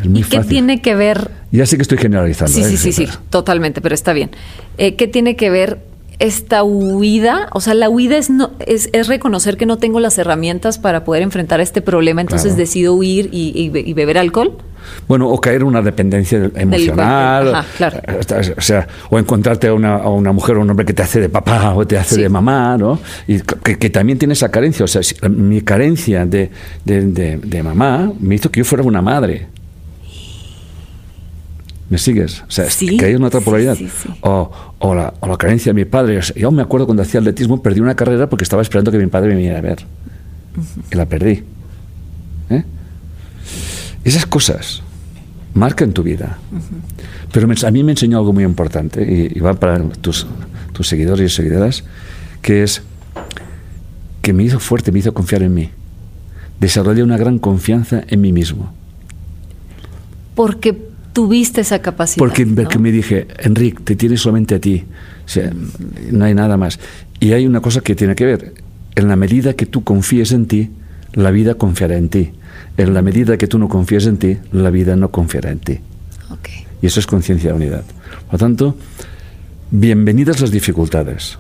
¿Y qué tiene que ver? Ya sé que estoy generalizando. Sí, ¿eh? sí, sí, sí, totalmente, pero está bien. Eh, ¿Qué tiene que ver esta huida? O sea, la huida es, no, es, reconocer que no tengo las herramientas para poder enfrentar este problema, entonces decido huir y, beber alcohol. Bueno, o caer en una dependencia emocional, Ajá, claro. Eh, o sea, o encontrarte a una, una, mujer o un hombre que te hace de papá o te hace de mamá, ¿no? Y que, también tiene esa carencia, o sea, mi carencia de, de mamá me hizo que yo fuera una madre. ¿Me sigues? O sea, que hay una otra polaridad. o, o, la, o, la, carencia de mi padre. yo me acuerdo cuando hacía atletismo, perdí una carrera porque estaba esperando que mi padre me viniera a ver. Y la perdí. ¿Eh? Esas cosas marcan tu vida. Pero a mí me enseñó algo muy importante, y, va para tus, tus seguidores y seguidoras, que es que me hizo fuerte, me hizo confiar en mí. Desarrollé una gran confianza en mí mismo. Porque tuviste esa capacidad. Porque, me dije, Enrique, te tienes solamente a ti, no hay nada más. Y hay una cosa que tiene que ver, en la medida que tú confíes en ti, la vida confiará en ti. En la medida que tú no confíes en ti, la vida no confiará en ti. Y eso es conciencia de unidad. Por lo tanto, bienvenidas las dificultades.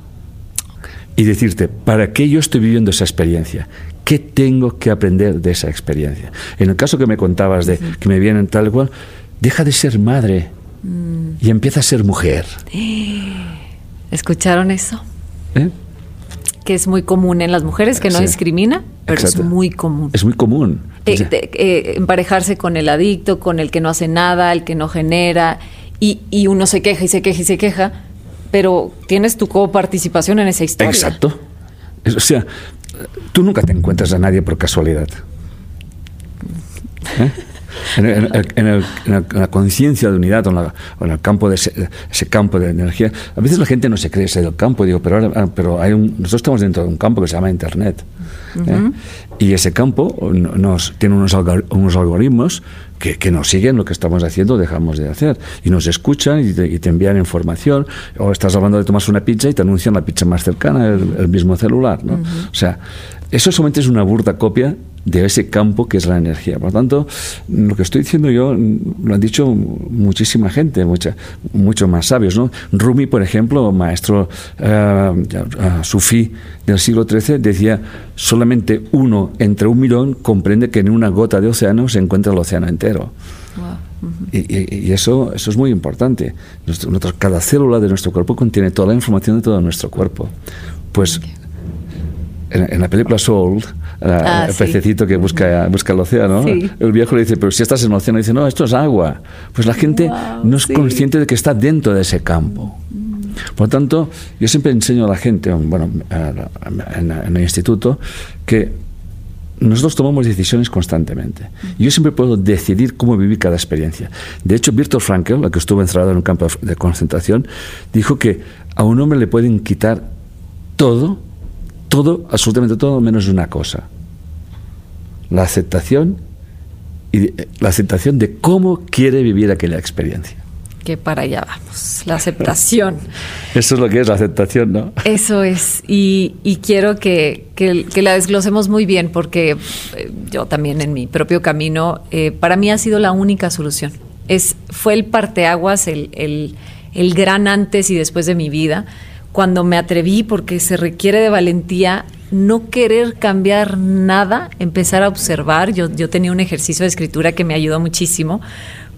Y decirte, ¿para qué yo estoy viviendo esa experiencia? ¿Qué tengo que aprender de esa experiencia? En el caso que me contabas de que me vienen tal cual, deja de ser madre mm. y empieza a ser mujer. ¿Escucharon eso? ¿Eh? Que es muy común en las mujeres, que no discrimina, pero es muy común. Es muy común. Eh, eh, emparejarse con el adicto, con el que no hace nada, el que no genera, y, y uno se queja y se queja y se queja, pero tienes tu coparticipación en esa historia. Exacto. O sea, tú nunca te encuentras a nadie por casualidad. ¿Eh? En, la conciencia de unidad o en, el campo de ese, campo de energía. A veces la gente no se cree ese del campo, digo, pero, ahora, pero hay un, nosotros estamos dentro de un campo que se llama Internet. ¿eh? Y ese campo nos, tiene unos, unos algoritmos que, que, nos siguen lo que estamos haciendo o dejamos de hacer. Y nos escuchan y te, envían información. O estás hablando de tomarse una pizza y te anuncian la pizza más cercana, el, mismo celular. ¿no? O sea, eso solamente es una burda copia de ese campo que es la energía. Por lo tanto, lo que estoy diciendo yo lo han dicho muchísima gente, mucha, muchos más sabios. ¿no? Rumi, por ejemplo, maestro uh, sufí del siglo XIII, decía, solamente uno entre un millón comprende que en una gota de océano se encuentra el océano entero. y, eso, eso es muy importante. cada célula de nuestro cuerpo contiene toda la información de todo nuestro cuerpo. Pues en, la película Soul, ah, el pececito que busca, busca el océano, el viejo le dice, pero si estás en el océano, dice, no, esto es agua. Pues la gente no es consciente de que está dentro de ese campo. Por lo tanto, yo siempre enseño a la gente, bueno, en, el instituto, que nosotros tomamos decisiones constantemente. Yo siempre puedo decidir cómo vivir cada experiencia. De hecho, Viktor Frankl, el que estuvo encerrado en un campo de concentración, dijo que a un hombre le pueden quitar todo todo, absolutamente todo, menos una cosa. La aceptación y la aceptación de cómo quiere vivir aquella experiencia. Que para allá vamos, la aceptación. Eso es lo que es la aceptación, ¿no? Eso es, y, quiero que, la desglosemos muy bien, porque eh, yo también en mi propio camino, eh, para mí ha sido la única solución. Es, fue el parteaguas, el, el, el gran antes y después de mi vida cuando me atreví, porque se requiere de valentía, no querer cambiar nada, empezar a observar. Yo, yo tenía un ejercicio de escritura que me ayudó muchísimo,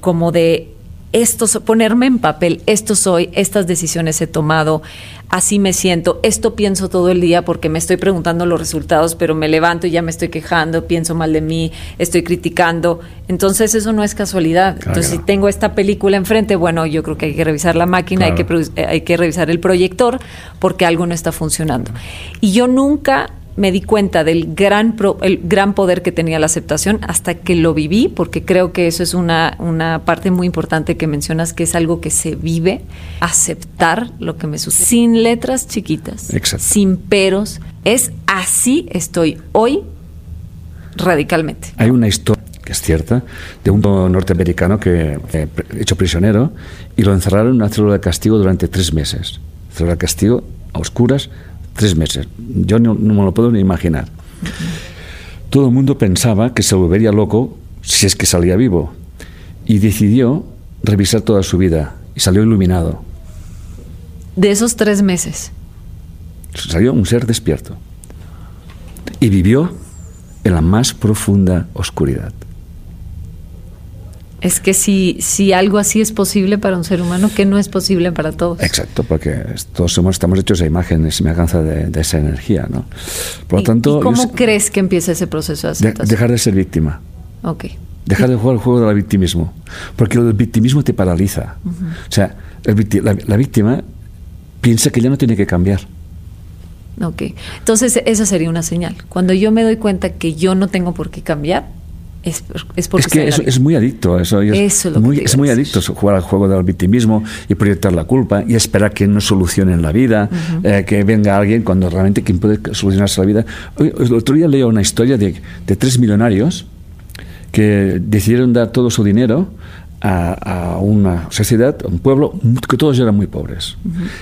como de esto, ponerme en papel, esto soy, estas decisiones he tomado, así me siento, esto pienso todo el día porque me estoy preguntando los resultados, pero me levanto y ya me estoy quejando, pienso mal de mí, estoy criticando. Entonces eso no es casualidad. Entonces si tengo esta película enfrente, bueno, yo creo que hay que revisar la máquina, hay, que, eh, hay que revisar el proyector porque algo no está funcionando. Y yo nunca me di cuenta del gran, el gran poder que tenía la aceptación hasta que lo viví, porque creo que eso es una, una parte muy importante que mencionas, que es algo que se vive, aceptar lo que me sucede, sin letras chiquitas, sin peros, es así estoy hoy radicalmente. Hay una historia que es cierta, de un norteamericano que fue hecho prisionero y lo encerraron en una célula de castigo durante tres meses. Célula de castigo a oscuras, Tres meses. Yo no, me lo puedo ni imaginar. Todo el mundo pensaba que se volvería loco si es que salía vivo. Y decidió revisar toda su vida y salió iluminado. De esos tres meses. Salió un ser despierto. Y vivió en la más profunda oscuridad. Es que si, si algo así es posible para un ser humano, que no es posible para todos. Exacto, porque todos somos, estamos hechos de imágenes y semejanza de, de, esa energía, ¿no? Por lo tanto, ¿Cómo crees que empieza ese proceso de aceptación? dejar de ser víctima. Ok. Dejar de jugar el juego del victimismo. Porque el victimismo te paraliza. O sea, la, la víctima piensa que ya no tiene que cambiar. Ok. Entonces, esa sería una señal. Cuando yo me doy cuenta que yo no tengo por qué cambiar, es, es, que es, muy adicto eso, es, muy, es muy adicto jugar al juego del victimismo y proyectar la culpa y esperar que no solucionen la vida eh, que venga alguien cuando realmente quien puede solucionarse la vida el otro día leo una historia de, de tres millonarios que decidieron dar todo su dinero a, una sociedad, a un pueblo, que todos eran muy pobres.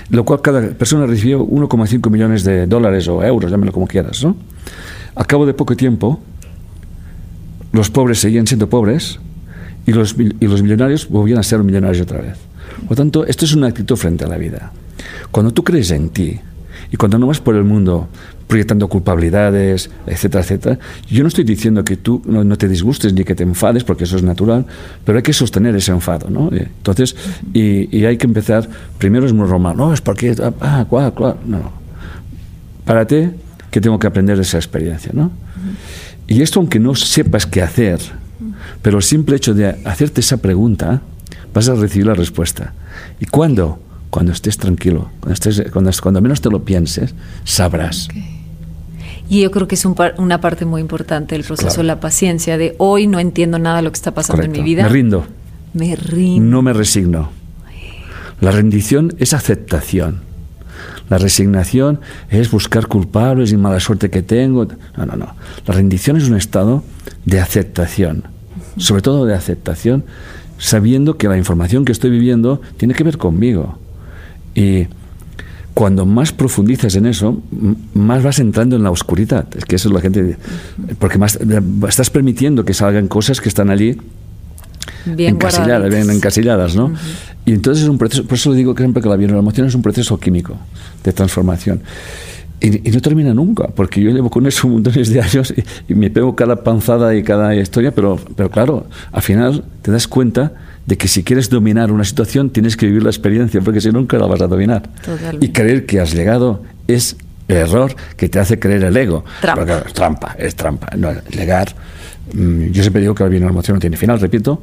Lo cual cada persona recibió 1,5 millones de dólares o euros, llámelo como quieras. ¿no? Al cabo de poco tiempo, los pobres seguían siendo pobres y los, y los millonarios volvían a ser millonarios otra vez. Por lo tanto, esto es una actitud frente a la vida. Cuando tú crees en ti y cuando no vas por el mundo proyectando culpabilidades, etcétera, etcétera, yo no estoy diciendo que tú no, te disgustes ni que te enfades, porque eso es natural, pero hay que sostener ese enfado, ¿no? Entonces, y, hay que empezar, primero es muy normal, no, es porque, ah, claro, claro, no. Párate, que tengo que aprender de esa experiencia, ¿no? Y esto aunque no sepas qué hacer, pero el simple hecho de hacerte esa pregunta, vas a recibir la respuesta. ¿Y cuándo? Cuando estés tranquilo, cuando, estés, cuando, cuando menos te lo pienses, sabrás. Y yo creo que es una parte muy importante del proceso, la paciencia, de hoy no entiendo nada de lo que está pasando en mi vida. Me rindo. Me rindo. No me resigno. La rendición es aceptación. La resignación es buscar culpables y mala suerte que tengo. No, no, no. La rendición es un estado de aceptación, sobre todo de aceptación, sabiendo que la información que estoy viviendo tiene que ver conmigo. Y cuando más profundizas en eso, más vas entrando en la oscuridad. Es que eso es la gente. Porque más estás permitiendo que salgan cosas que están allí bien encasilladas, bien encasilladas, ¿no? Y entonces es un proceso, por eso digo que siempre que la emoción es un proceso químico de transformación. Y, no termina nunca, porque yo llevo con eso montones de años y, me pego cada panzada y cada historia, pero, pero claro, al final te das cuenta de que si quieres dominar una situación tienes que vivir la experiencia, porque si nunca la vas a dominar. Y creer que has llegado es el error que te hace creer el ego. Trampa. trampa, es trampa. No, llegar, yo siempre digo que la emoción no tiene final, repito,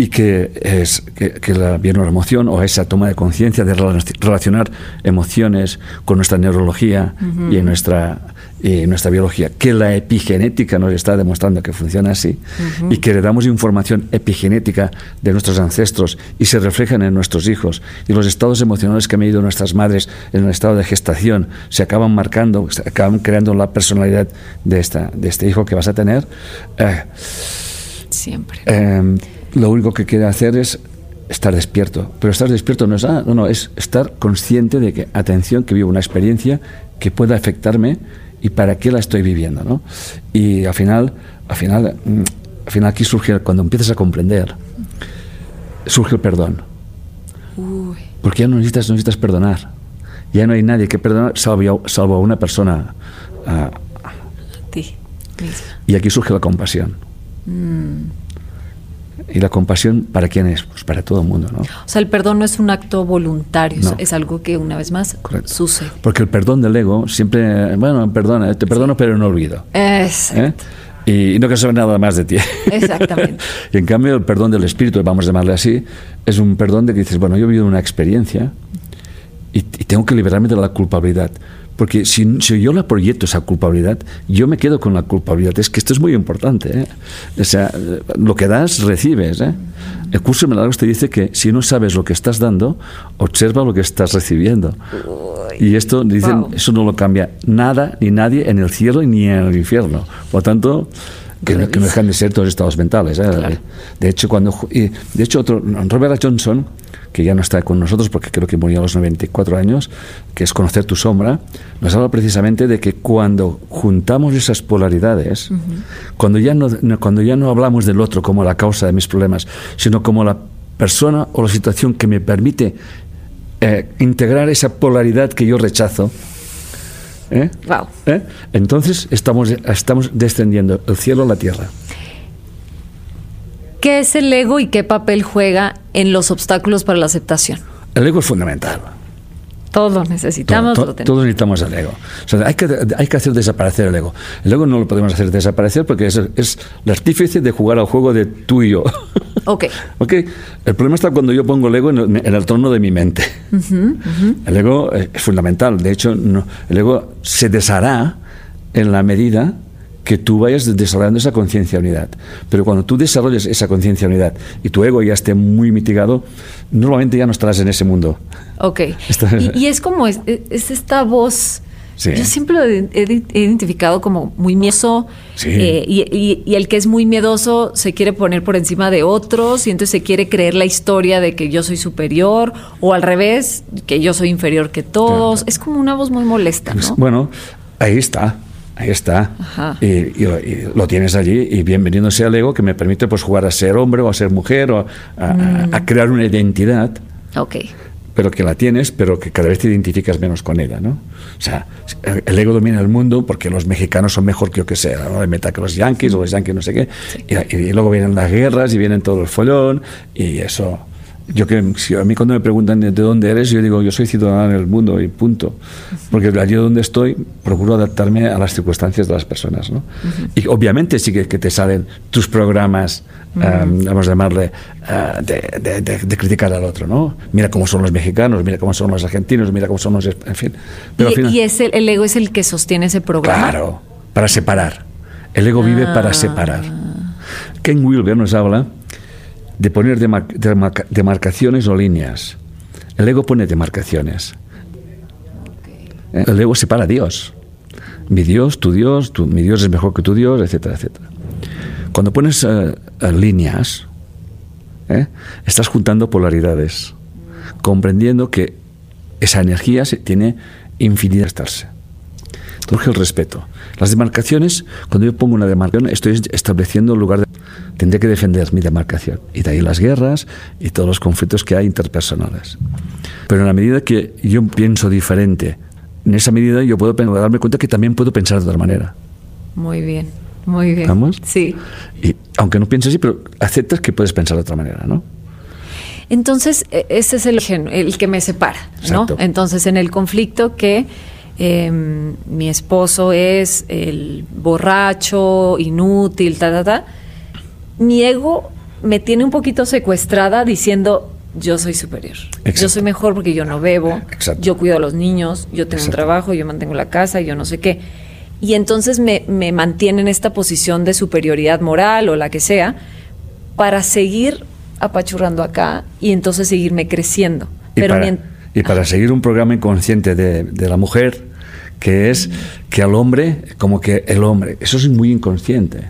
y que, es, que, la emoción o esa toma de conciencia de relacionar emociones con nuestra neurología y en nuestra, y nuestra biología, que la epigenética nos está demostrando que funciona así y que le damos información epigenética de nuestros ancestros y se reflejan en nuestros hijos y los estados emocionales que han vivido nuestras madres en el estado de gestación se acaban marcando, se acaban creando la personalidad de, esta, de este hijo que vas a tener. Eh, Siempre. Em, lo único que quiere hacer es estar despierto. Pero estar despierto no es, ah, no, no, es estar consciente de que, atención, que vivo una experiencia que pueda afectarme y para qué la estoy viviendo. ¿no? Y al final, al final, mm, al final aquí surge, cuando empiezas a comprender, surge el perdón. Porque ya no necesitas, necesitas perdonar. Ya no hay nadie que perdonar salvo, salvo a una persona. A, ti. Y aquí surge la compasión. Mm. ¿Y la compasión para quién es? Pues para todo el mundo, ¿no? O sea, el perdón no es un acto voluntario, es algo que una vez más sucede. Porque el perdón del ego siempre, bueno, perdona, te perdono pero no olvido. Exacto. ¿Eh? Y, no quiero saber nada más de ti. Exactamente. y en cambio el perdón del espíritu, vamos a llamarle así, es un perdón de que dices, bueno, yo he vivido una experiencia y, y tengo que liberarme de la culpabilidad. Porque si, yo la proyecto esa culpabilidad, yo me quedo con la culpabilidad. Es que esto es muy importante. ¿eh? O sea, lo que das, recibes. ¿eh? El curso de milagros te dice que si no sabes lo que estás dando, observa lo que estás recibiendo. Y esto, dicen, eso no lo cambia nada ni nadie en el cielo ni en el infierno. Por lo tanto, que, no, dejan de ser todos estados mentales. ¿eh? De hecho, cuando de hecho otro Robert Johnson que ya no está con nosotros porque creo que murió a los 94 años, que es Conocer tu sombra, nos habla precisamente de que cuando juntamos esas polaridades, cuando, ya no, cuando ya no hablamos del otro como la causa de mis problemas, sino como la persona o la situación que me permite eh, integrar esa polaridad que yo rechazo, ¿eh? ¿Eh? Entonces estamos, estamos descendiendo el cielo a la tierra. ¿Qué es el ego y qué papel juega en los obstáculos para la aceptación? El ego es fundamental. Todos necesitamos. todos necesitamos el ego. hay, que, hay que hacer desaparecer el ego. El ego no lo podemos hacer desaparecer porque es, es el artífice de jugar al juego de tú y yo. Ok. ok. El problema está cuando yo pongo el ego en el, trono de mi mente. El ego es fundamental. De hecho, no, el ego se deshará en la medida que tú vayas desarrollando esa conciencia unidad. Pero cuando tú desarrolles esa conciencia unidad y tu ego ya esté muy mitigado, normalmente ya no estarás en ese mundo. Ok. Y, es como, es, esta voz... Yo siempre lo he, identificado como muy miedoso eh, y, el que es muy miedoso se quiere poner por encima de otros y entonces se quiere creer la historia de que yo soy superior o al revés, que yo soy inferior que todos. Es como una voz muy molesta, ¿no? Bueno, ahí está. Ahí está. Y, lo tienes allí y bienvenido sea el ego que me permite pues jugar a ser hombre o a ser mujer o a, mm. crear una identidad. Ok. Pero que la tienes, pero que cada vez te identificas menos con ella, ¿no? O sea, el ego domina el mundo porque los mexicanos son mejor que yo que sea, ¿no? meta que los yanquis o los yanquis no sé qué. Y, y, luego vienen las guerras y vienen todo el follón y eso yo que si a mí cuando me preguntan de dónde eres, yo digo, yo soy ciudadano del mundo y punto. Porque allí donde estoy procuro adaptarme a las circunstancias de las personas. ¿no? Y obviamente sí que, que, te salen tus programas, em, vamos a llamarle, eh, de, de, criticar al otro. ¿no? Mira cómo son los mexicanos, mira cómo son los argentinos, mira cómo son los... En fin. Pero ¿Y, y es el, ego es el que sostiene ese programa? Claro para separar. El ego vive para ah. separar. Ken Wilber nos habla de poner demarcaciones o líneas. El ego pone demarcaciones. El ego separa a Dios. Mi Dios, tu Dios, mi Dios es mejor que tu Dios, etcétera, etcétera. Cuando pones eh, eh, líneas, ¿eh? estás juntando polaridades, comprendiendo que esa energía tiene infinidad de estarse. Surge el respeto. Las demarcaciones, cuando yo pongo una demarcación, estoy estableciendo un lugar de... Tendré que defender mi demarcación. Y de ahí las guerras y todos los conflictos que hay interpersonales. Pero en la medida que yo pienso diferente, en esa medida yo puedo darme cuenta que también puedo pensar de otra manera. Muy bien, muy bien. ¿Vamos? Sí. Y aunque no pienses así, pero aceptas que puedes pensar de otra manera, ¿no? Entonces, e, ese es el, el que me separa, ¿no? Entonces, en el conflicto que em, mi esposo es el borracho, inútil, ta, ta, ta, mi ego me tiene un poquito secuestrada diciendo, yo soy superior. Yo soy mejor porque yo no bebo, yo cuido a los niños, yo tengo un trabajo, yo mantengo la casa, yo no sé qué. Y entonces me, me mantiene en esta posición de superioridad moral o la que sea para seguir apachurrando acá y entonces seguirme creciendo. Y Pero para, y para seguir un programa inconsciente de, de la mujer, que es que al hombre, como que el hombre, eso es muy inconsciente,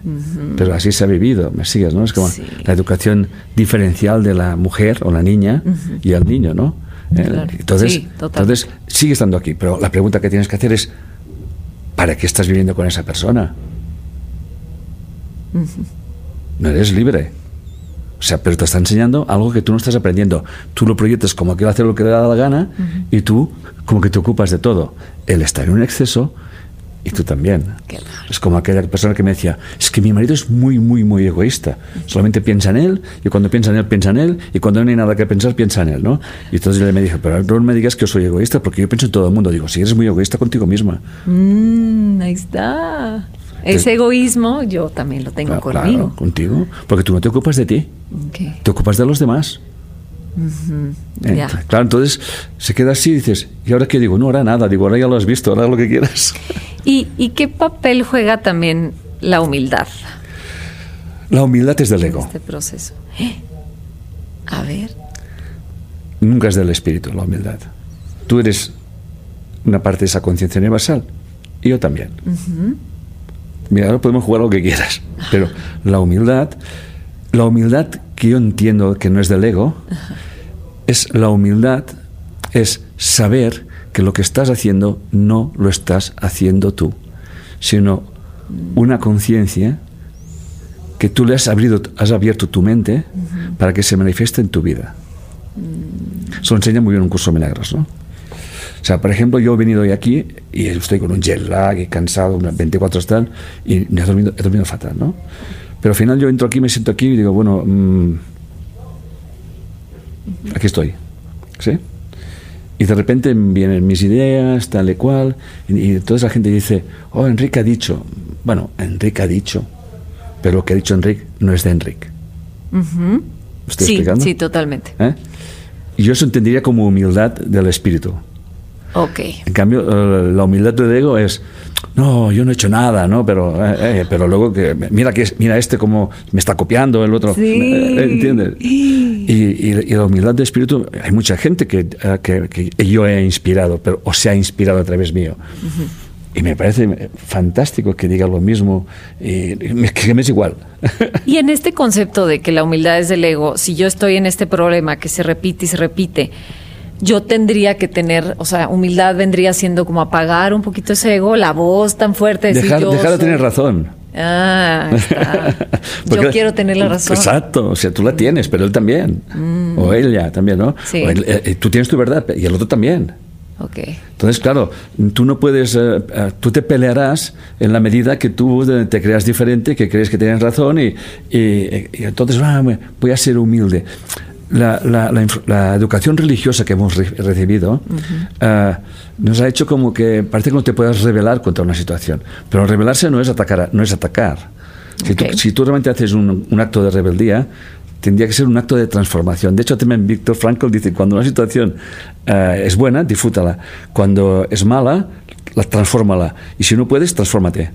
pero así se ha vivido, me sigues, ¿no? Es como la educación diferencial de la mujer o la niña y al niño, ¿no? Eh, entonces, entonces, sigue estando aquí, pero la pregunta que tienes que hacer es, ¿para qué estás viviendo con esa persona? No eres libre. O sea, pero te está enseñando algo que tú no estás aprendiendo. Tú lo proyectas como que va a hacer lo que le da la gana y tú como que te ocupas de todo. Él está en un exceso y tú también. Es como aquella persona que me decía, es que mi marido es muy, muy, muy egoísta. Solamente piensa en él y cuando piensa en él, piensa en él y cuando no hay nada que pensar, piensa en él, ¿no? Y entonces él me dijo, pero no me digas que yo soy egoísta porque yo pienso en todo el mundo. Digo, si eres muy egoísta contigo misma. Mm, ahí está. Ese egoísmo yo también lo tengo conmigo. contigo, porque tú no te ocupas de ti, te ocupas de los demás. Eh, claro, entonces se queda así y dices, ¿y ahora qué digo? No, ahora nada, digo, ahora ya lo has visto, ahora lo que quieras. ¿Y, ¿Y, qué papel juega también la humildad? La humildad es del ego. Este proceso. A ver. Nunca es del espíritu la humildad. Tú eres una parte de esa conciencia universal y yo también. Mira, ahora podemos jugar lo que quieras, pero la humildad, la humildad que yo entiendo que no es del ego, es la humildad, es saber que lo que estás haciendo no lo estás haciendo tú, sino una conciencia que tú le has, has abierto tu mente para que se manifieste en tu vida. Eso lo enseña muy bien un curso de milagros, ¿no? Sea, por ejemplo, yo he venido hoy aquí y estoy con un jet lag y cansado, unas 24 tal, y me he dormido, he dormido fatal, ¿no? Pero al final yo entro aquí, me siento aquí y digo, bueno, mm, aquí estoy, ¿sí? Y de repente vienen mis ideas, tal y cual, y, toda esa gente dice, oh, Enrique ha dicho. Bueno, Enrique ha dicho, pero lo que ha dicho Enrique no es de Enrique. estoy sí, explicando? Sí, totalmente. ¿Eh? Y yo eso entendería como humildad del espíritu. En cambio, eh, la humildad del ego es, no, yo no he hecho nada, ¿no? Pero, eh, eh, pero luego que, mira, que, mira este como me está copiando, el otro, ¿entiendes? Y, la humildad de espíritu, hay mucha gente que, que, yo he inspirado, pero, o se ha inspirado a través mío. Y me parece fantástico que diga lo mismo y que me es igual. Y en este concepto de que la humildad es del ego, si yo estoy en este problema que se repite y se repite, yo tendría que tener, o sea, humildad vendría siendo como apagar un poquito ese ego, la voz tan fuerte. dejar, de tener razón. Ah, yo quiero tener la razón. Exacto, o sea, tú la tienes, pero él también. Mm. O ella también, ¿no? Sí. Eh, eh, tú tienes tu verdad y el otro también. Okay. Entonces, claro, tú no puedes, eh, tú te pelearás en la medida que tú te creas diferente, que crees que tienes razón y, y, entonces ah, voy a ser humilde la, la, la, educación religiosa que hemos recibido eh, nos ha hecho como que parece que no te puedes rebelar contra una situación. Pero rebelarse no es atacar. No es atacar. Si, tú, si, tú, realmente haces un, un, acto de rebeldía, tendría que ser un acto de transformación. De hecho, también Víctor Frankl dice, cuando una situación eh, es buena, disfrútala. Cuando es mala, la transfórmala. Y si no puedes, transfórmate.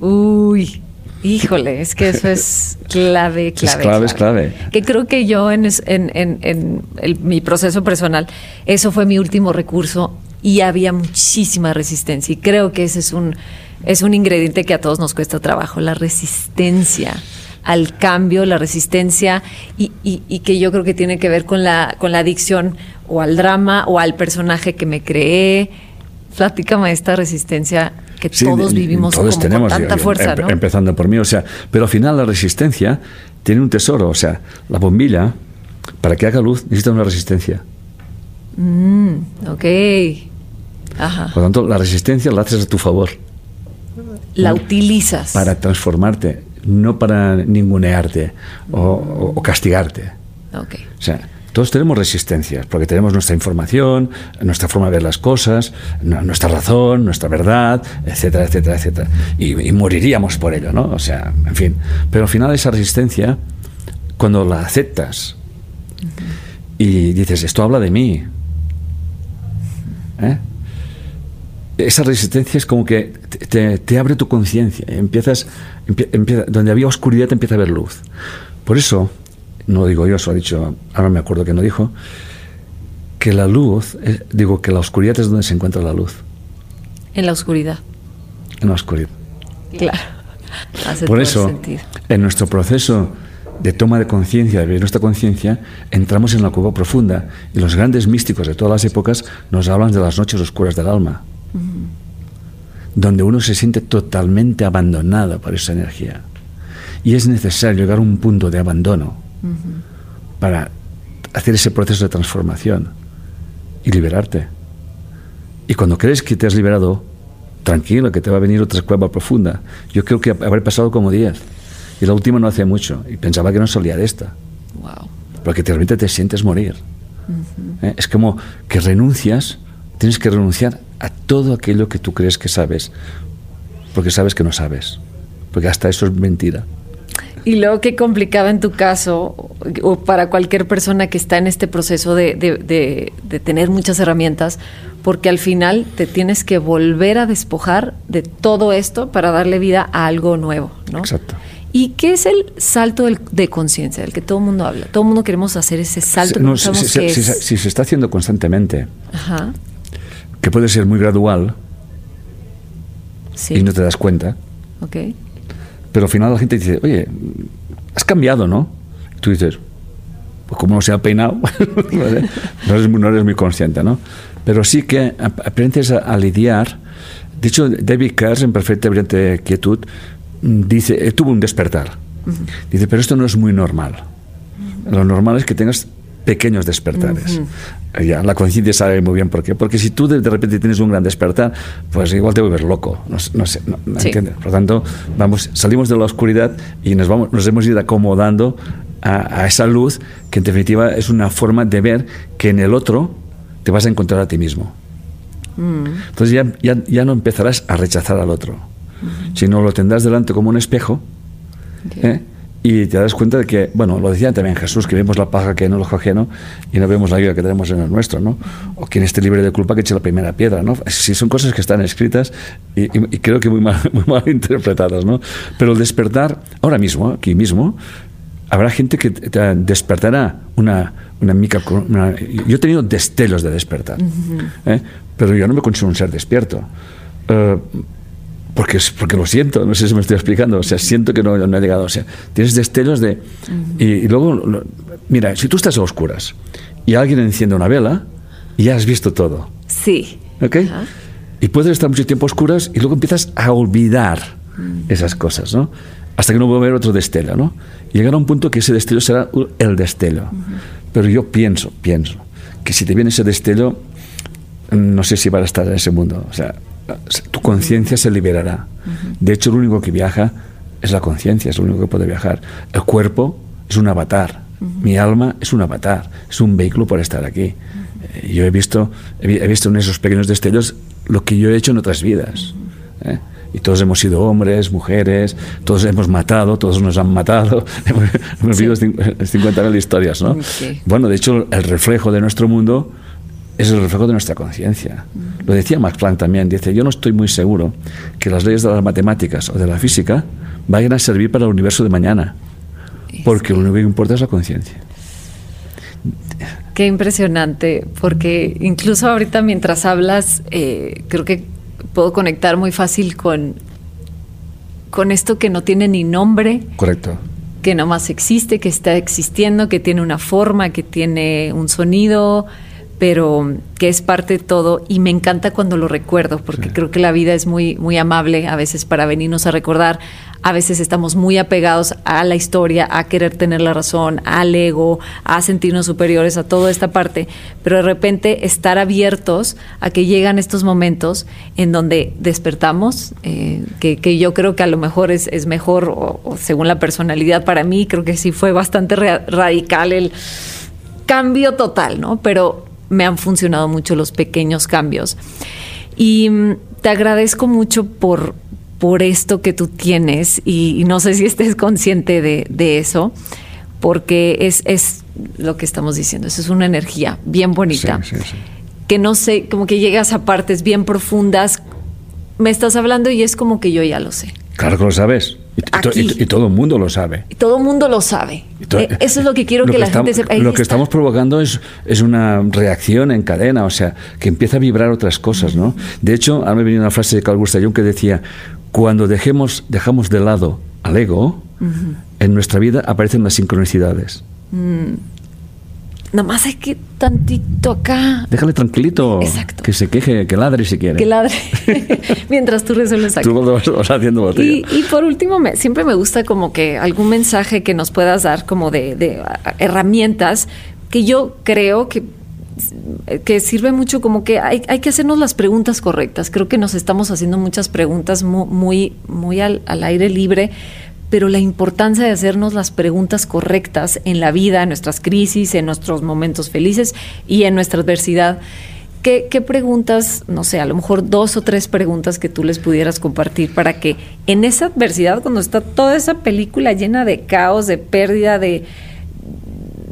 Uy, híjole, es que eso es clave, clave. Es clave, es clave. Que creo que yo en, en, mi proceso personal, eso fue mi último recurso y había muchísima resistencia. Y creo que ese es un, es un ingrediente que a todos nos cuesta trabajo, la resistencia al cambio, la resistencia y, y, que yo creo que tiene que ver con la, con la adicción o al drama o al personaje que me creé. Platícame esta resistencia que todos vivimos todos como tenemos, con tanta fuerza, ¿no? Empezando por mí, o sea, pero al final la resistencia tiene un tesoro, o sea, la bombilla, para que haga luz, necesita una resistencia. Mm, ok. Ajá. Por lo tanto, la resistencia la haces a tu favor. La utilizas. Para transformarte no para ningunearte o, castigarte. Okay. O sea, todos tenemos resistencias, porque tenemos nuestra información, nuestra forma de ver las cosas, nuestra razón, nuestra verdad, etcétera, etcétera, etcétera. Y, moriríamos por ello, ¿no? O sea, en fin. Pero al final esa resistencia, cuando la aceptas y dices, esto habla de mí, ¿eh? esa resistencia es como que te, abre tu conciencia, empiezas, empieza, donde había oscuridad te empieza a ver luz. Por eso, no digo yo, eso ha dicho, ahora me acuerdo que no dijo, que la luz, eh, digo que la oscuridad es donde se encuentra la luz. En la oscuridad. En la oscuridad. Claro. Por eso, en nuestro proceso de toma de conciencia, de nuestra conciencia, entramos en la cueva profunda y los grandes místicos de todas las épocas nos hablan de las noches oscuras del alma donde uno se siente totalmente abandonado por esa energía. Y es necesario llegar a un punto de abandono para hacer ese proceso de transformación y liberarte. Y cuando crees que te has liberado, tranquilo, que te va a venir otra cueva profunda. Yo creo que habré pasado como 10. Y la última no hace mucho. Y pensaba que no salía de esta. Porque realmente te sientes morir. ¿Eh? Es como que renuncias, tienes que renunciar a todo aquello que tú crees que sabes, porque sabes que no sabes, porque hasta eso es mentira. Y luego qué complicaba en tu caso, o para cualquier persona que está en este proceso de, de, tener muchas herramientas, porque al final te tienes que volver a despojar de todo esto para darle vida a algo nuevo, ¿no? Exacto. ¿Y qué es el salto de conciencia del que todo el mundo habla? Todo el mundo queremos hacer ese salto. si, si, se está haciendo constantemente, Ajá que puede ser muy gradual y no te das cuenta. Okay. Pero al final la gente dice, oye, has cambiado, ¿no? tú dices, pues como no se ha peinado, no, eres, no, eres, muy consciente, ¿no? Pero sí que aprendes a, lidiar. De hecho, David Kers, en Perfecta Brillante Quietud, dice, eh, tuvo un despertar. Dice, pero esto no es muy normal. Lo normal es que tengas pequeños despertares. Ya, la conciencia sabe muy bien por qué. Porque si tú de, repente tienes un gran despertar, pues igual te vuelves loco. No, sé, no, entiendes. Por lo tanto, vamos, salimos de la oscuridad y nos, vamos, nos hemos ido acomodando a, esa luz que en definitiva es una forma de ver que en el otro te vas a encontrar a ti mismo. Mm. Entonces ya, ya, ya, no empezarás a rechazar al otro, sino lo tendrás delante como un espejo. ¿eh? Y te das cuenta de que, bueno, lo decía también Jesús, que vemos la paja que en el ojo ajeno y no vemos la ayuda que tenemos en el nuestro, ¿no? O quien esté libre de culpa que eche la primera piedra, ¿no? Sí, son cosas que están escritas y, creo que muy mal, muy mal interpretadas, ¿no? Pero el despertar, ahora mismo, aquí mismo, habrá gente que te despertará una, una mica... yo he tenido destellos de despertar, ¿eh? pero yo no me considero un ser despierto. Uh, porque, porque lo siento, no sé si me estoy explicando, o sea, siento que no, no ha llegado, o sea, tienes destellos de... y, luego, mira, si tú estás a oscuras y alguien enciende una vela, ya has visto todo. Sí. ¿Ok? Y puedes estar mucho tiempo a oscuras y luego empiezas a olvidar esas cosas, ¿no? Hasta que no vuelva a haber otro destello, ¿no? Y llegará un punto que ese destello será el destello. Pero yo pienso, pienso, que si te viene ese destello, no sé si vas a estar en ese mundo. O sea, tu conciencia se liberará. De hecho, lo único que viaja es la conciencia, es lo único que puede viajar. El cuerpo es un avatar, mi alma es un avatar, es un vehículo por estar aquí. Eh, yo he visto, he visto en esos pequeños destellos lo que yo he hecho en otras vidas. ¿eh? Y todos hemos sido hombres, mujeres, todos hemos matado, todos nos han matado. hemos vivido 50.000 historias, ¿no? Bueno, de hecho, el reflejo de nuestro mundo es el reflejo de nuestra conciencia. Lo decía Max Planck también, dice, yo no estoy muy seguro que las leyes de las matemáticas o de la física vayan a servir para el universo de mañana, porque lo único que importa es la conciencia. Qué impresionante, porque incluso ahorita mientras hablas, eh, creo que puedo conectar muy fácil con, con esto que no tiene ni nombre. Correcto. Que nomás existe, que está existiendo, que tiene una forma, que tiene un sonido, pero que es parte de todo y me encanta cuando lo recuerdo porque creo que la vida es muy muy amable a veces para venirnos a recordar. A veces estamos muy apegados a la historia a querer tener la razón al ego a sentirnos superiores a toda esta parte. Pero de repente estar abiertos a que llegan estos momentos en donde despertamos eh, que, yo creo que a lo mejor es, es mejor o, según la personalidad para mí creo que sí fue bastante radical el cambio total no pero me han funcionado mucho los pequeños cambios. Y mm, te agradezco mucho por, por esto que tú tienes y, no sé si estés consciente de, eso, porque es, es, lo que estamos diciendo, eso es una energía bien bonita. Que no sé, como que llegas a partes bien profundas, me estás hablando y es como que yo ya lo sé. Claro que lo sabes. Y, todo el mundo lo sabe. Y todo el mundo lo sabe. Eh, eso es lo que quiero que, la gente sepa. lo que estamos provocando es, es una reacción en cadena, o sea, que empieza a vibrar otras cosas, ¿no? De hecho, a mí me viene una frase de Carl Gustav Jung que decía, cuando dejemos, dejamos de lado al ego, en nuestra vida aparecen las sincronicidades. Mm. Nomás hay que tantito acá. Déjale tranquilito. Exacto. Que se queje, que ladre si quiere. Que ladre. Mientras tú resuelves aquí. Tú vas, haciendo y, y, por último, me, siempre me gusta como que algún mensaje que nos puedas dar como de, de herramientas que yo creo que que sirve mucho como que hay, hay, que hacernos las preguntas correctas. Creo que nos estamos haciendo muchas preguntas muy, muy, muy al, al, aire libre, pero la importancia de hacernos las preguntas correctas en la vida, en nuestras crisis, en nuestros momentos felices y en nuestra adversidad. ¿Qué, preguntas, no sé, a lo mejor dos o tres preguntas que tú les pudieras compartir para que en esa adversidad, cuando está toda esa película llena de caos, de pérdida, de,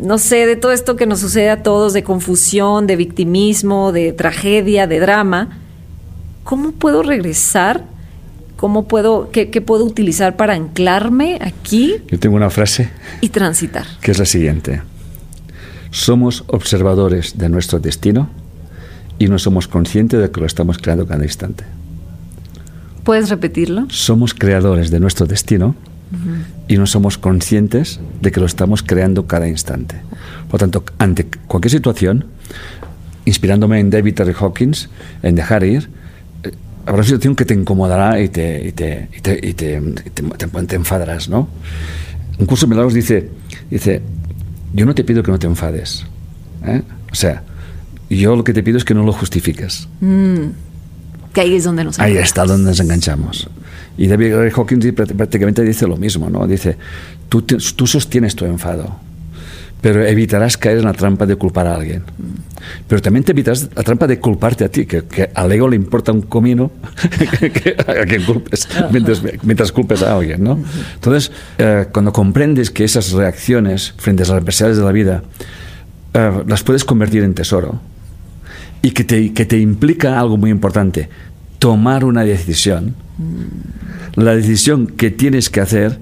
no sé, de todo esto que nos sucede a todos, de confusión, de victimismo, de tragedia, de drama, ¿cómo puedo regresar ¿Cómo puedo, qué, puedo utilizar para anclarme aquí? Yo tengo una frase. Y transitar. Que es la siguiente. Somos observadores de nuestro destino y no somos conscientes de que lo estamos creando cada instante. ¿Puedes repetirlo? Somos creadores de nuestro destino y no somos conscientes de que lo estamos creando cada instante. Por tanto, ante cualquier situación, inspirándome en David Terry Hawkins, en dejar ir, habrá una situación que te incomodará y te, y te, y te, y te, te, enfadarás, ¿no? Un curso de milagros dice, dice, yo no te pido que no te enfades. ¿eh? O sea, yo lo que te pido es que no lo justifiques. Mm. que ahí es donde nos Ahí está donde nos enganchamos. Y David Hawkins prácticamente dice lo mismo, ¿no? Dice, tú, tú sostienes tu enfado pero evitarás caer en la trampa de culpar a alguien. Pero también te evitarás la trampa de culparte a ti, que, al ego le importa un comino a quien culpes, mientras, culpes a alguien. ¿no? Entonces, eh, cuando comprendes que esas reacciones frente a las adversidades de la vida eh, las puedes convertir en tesoro y que te, que te implica algo muy importante, tomar una decisión, la decisión que tienes que hacer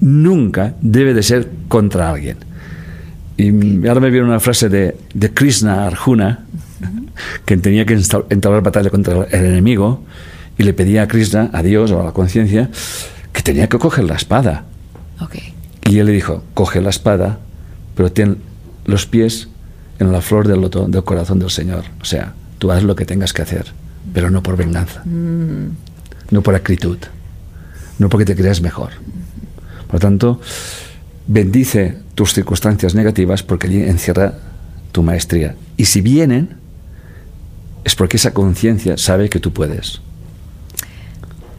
nunca debe de ser contra alguien y ahora me viene una frase de, de Krishna Arjuna, que tenía que entablar batalla contra el enemigo, y le pedía a Krishna, a Dios o a la conciencia, que tenía que coger la espada. Y él le dijo, coge la espada, pero ten los pies en la flor del, loto, del corazón del Señor. O sea, tú haz lo que tengas que hacer, pero no por venganza, mm. no por acritud, no porque te creas mejor. Por lo tanto, bendice tus circunstancias negativas porque allí encierra tu maestría. Y si vienen, es porque esa conciencia sabe que tú puedes.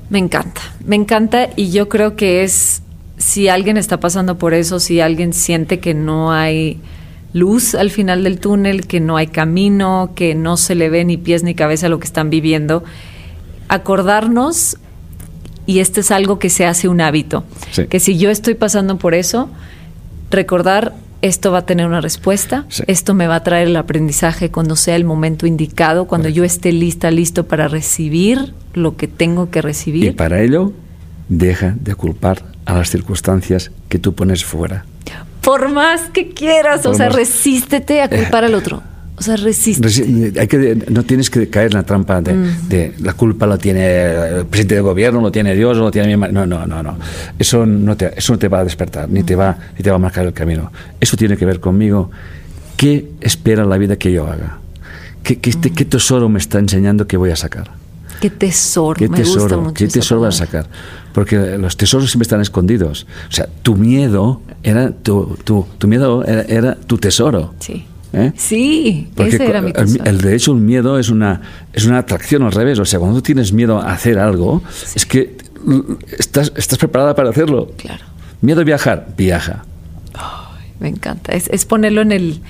Me encanta, me encanta y yo creo que es, si alguien está pasando por eso, si alguien siente que no hay luz al final del túnel, que no hay camino, que no se le ve ni pies ni cabeza a lo que están viviendo, acordarnos y este es algo que se hace un hábito. Que si yo estoy pasando por eso, recordar esto va a tener una respuesta, esto me va a traer el aprendizaje cuando sea el momento indicado, cuando yo esté lista, listo para recibir lo que tengo que recibir. Y para ello, deja de culpar a las circunstancias que tú pones fuera. Por más que quieras, o sea, resístete a culpar al otro. O sea, resiste. hay que, no tienes que caer en la trampa de, la culpa la tiene el presidente del gobierno, lo tiene Dios, lo tiene mi No, no, no, no. Eso no te, eso no te va a despertar, ni, te va, ni te va a marcar el camino. Eso tiene que ver conmigo. ¿Qué espera la vida que yo haga? ¿Qué, qué, ¿qué tesoro me está enseñando que voy a sacar? Qué tesoro, ¿Qué tesoro, ¿qué tesoro vas a sacar? Porque los tesoros siempre están escondidos. O sea, tu miedo era tu, tu, tu miedo era, era tu tesoro. Sí. ¿Eh? Sí, ese era mi el, de hecho, un miedo es una, es una atracción al revés. O sea, cuando tú tienes miedo a hacer algo, es que estás, estás preparada para hacerlo. Claro. Miedo a viajar, viaja. me encanta. Es, ponerlo en el,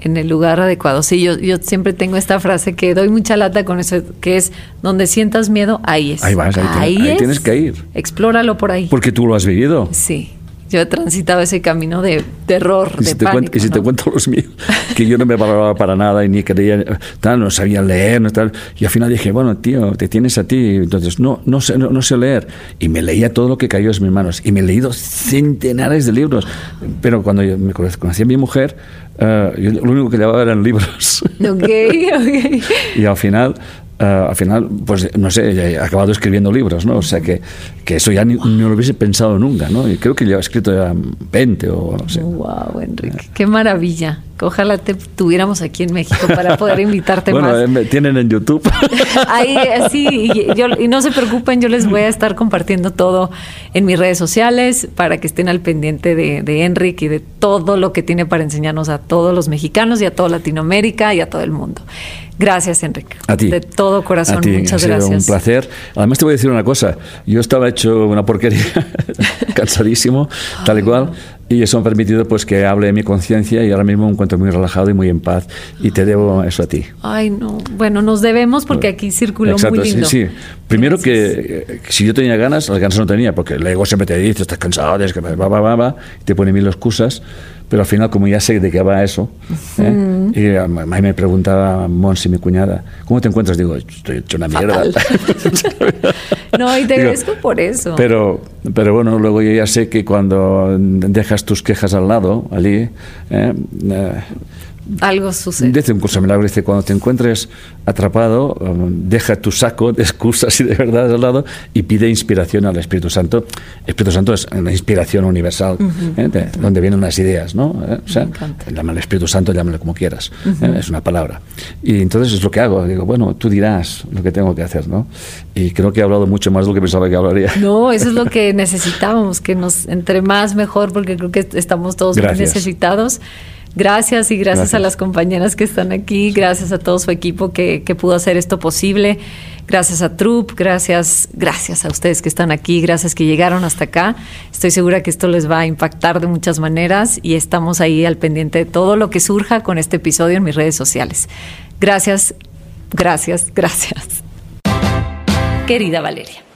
en el lugar adecuado. Sí, yo, yo siempre tengo esta frase que doy mucha lata con eso, que es donde sientas miedo, ahí es. Ahí vas, ahí, tienes que ir. Explóralo por ahí. Porque tú lo has vivido. Sí. Yo he transitado ese camino de terror, de si pánico. y si te cuento los míos, que yo no me paraba para nada y ni quería, tal, no sabía leer, no, tal. Y al final dije, bueno, tío, te tienes a ti. Entonces, no, no sé, no, sé leer. Y me leía todo lo que cayó en mis manos. Y me he leído centenares de libros. Pero cuando yo me conocí a mi mujer, uh, yo, lo único que llevaba eran libros. Ok, ok. y al final eh, al final, pues no sé, he acabado escribiendo libros, ¿no? O sea que, que eso ya ni, no lo hubiese pensado nunca, ¿no? Y creo que ya he escrito ya 20 o no sé. ¡Wow, Enrique! ¡Qué maravilla! Ojalá te tuviéramos aquí en México para poder invitarte más. Bueno, eh, tienen en YouTube. Ahí, eh, sí, y, y no se preocupen, yo les voy a estar compartiendo todo en mis redes sociales para que estén al pendiente de, de Enrique y de todo lo que tiene para enseñarnos a todos los mexicanos y a toda Latinoamérica y a todo el mundo. Gracias, Enrique. A ti. De todo corazón, muchas ha sido gracias. un placer. Además, te voy a decir una cosa. Yo estaba hecho una porquería, cansadísimo, tal y cual. Y eso me ha permitido pues que hable de mi conciencia y ahora mismo me encuentro muy relajado y muy en paz y te debo eso a ti. Ay, no. Bueno, nos debemos porque aquí circuló muy lindo. Sí, sí. Primero que, si yo tenía ganas, las ganas no tenía, porque el ego siempre te dice, estás cansado, es que va, va, va, va, y te pone mil excusas pero al final, como ya sé de qué va eso, ¿eh? y a me preguntaba Monsi, mi cuñada, ¿cómo te encuentras? Digo, estoy hecho una mierda. no, y te agradezco por eso. Pero, pero bueno, luego yo ya sé que cuando dejas tus quejas al lado, allí, ¿eh? Algo sucede. Dice un curso milagro, dice, cuando te encuentres atrapado, um, deja tu saco de excusas y de verdad al lado y pide inspiración al Espíritu Santo. El Espíritu Santo es una inspiración universal, ¿eh? donde vienen las ideas, ¿no? ¿Eh? O sea, llámale Espíritu Santo, llámale como quieras. ¿eh? Es una palabra. Y entonces es lo que hago. Digo, bueno, tú dirás lo que tengo que hacer, ¿no? Y creo que he hablado mucho más de lo que pensaba que hablaría. No, eso es lo que necesitábamos, que nos entre más mejor, porque creo que estamos todos muy necesitados. Gracias y gracias, a las compañeras que están aquí, gracias a todo su equipo que, pudo hacer esto posible, gracias a Trup, gracias, gracias a ustedes que están aquí, gracias que llegaron hasta acá. Estoy segura que esto les va a impactar de muchas maneras y estamos ahí al pendiente de todo lo que surja con este episodio en mis redes sociales. Gracias, gracias, gracias. Querida Valeria.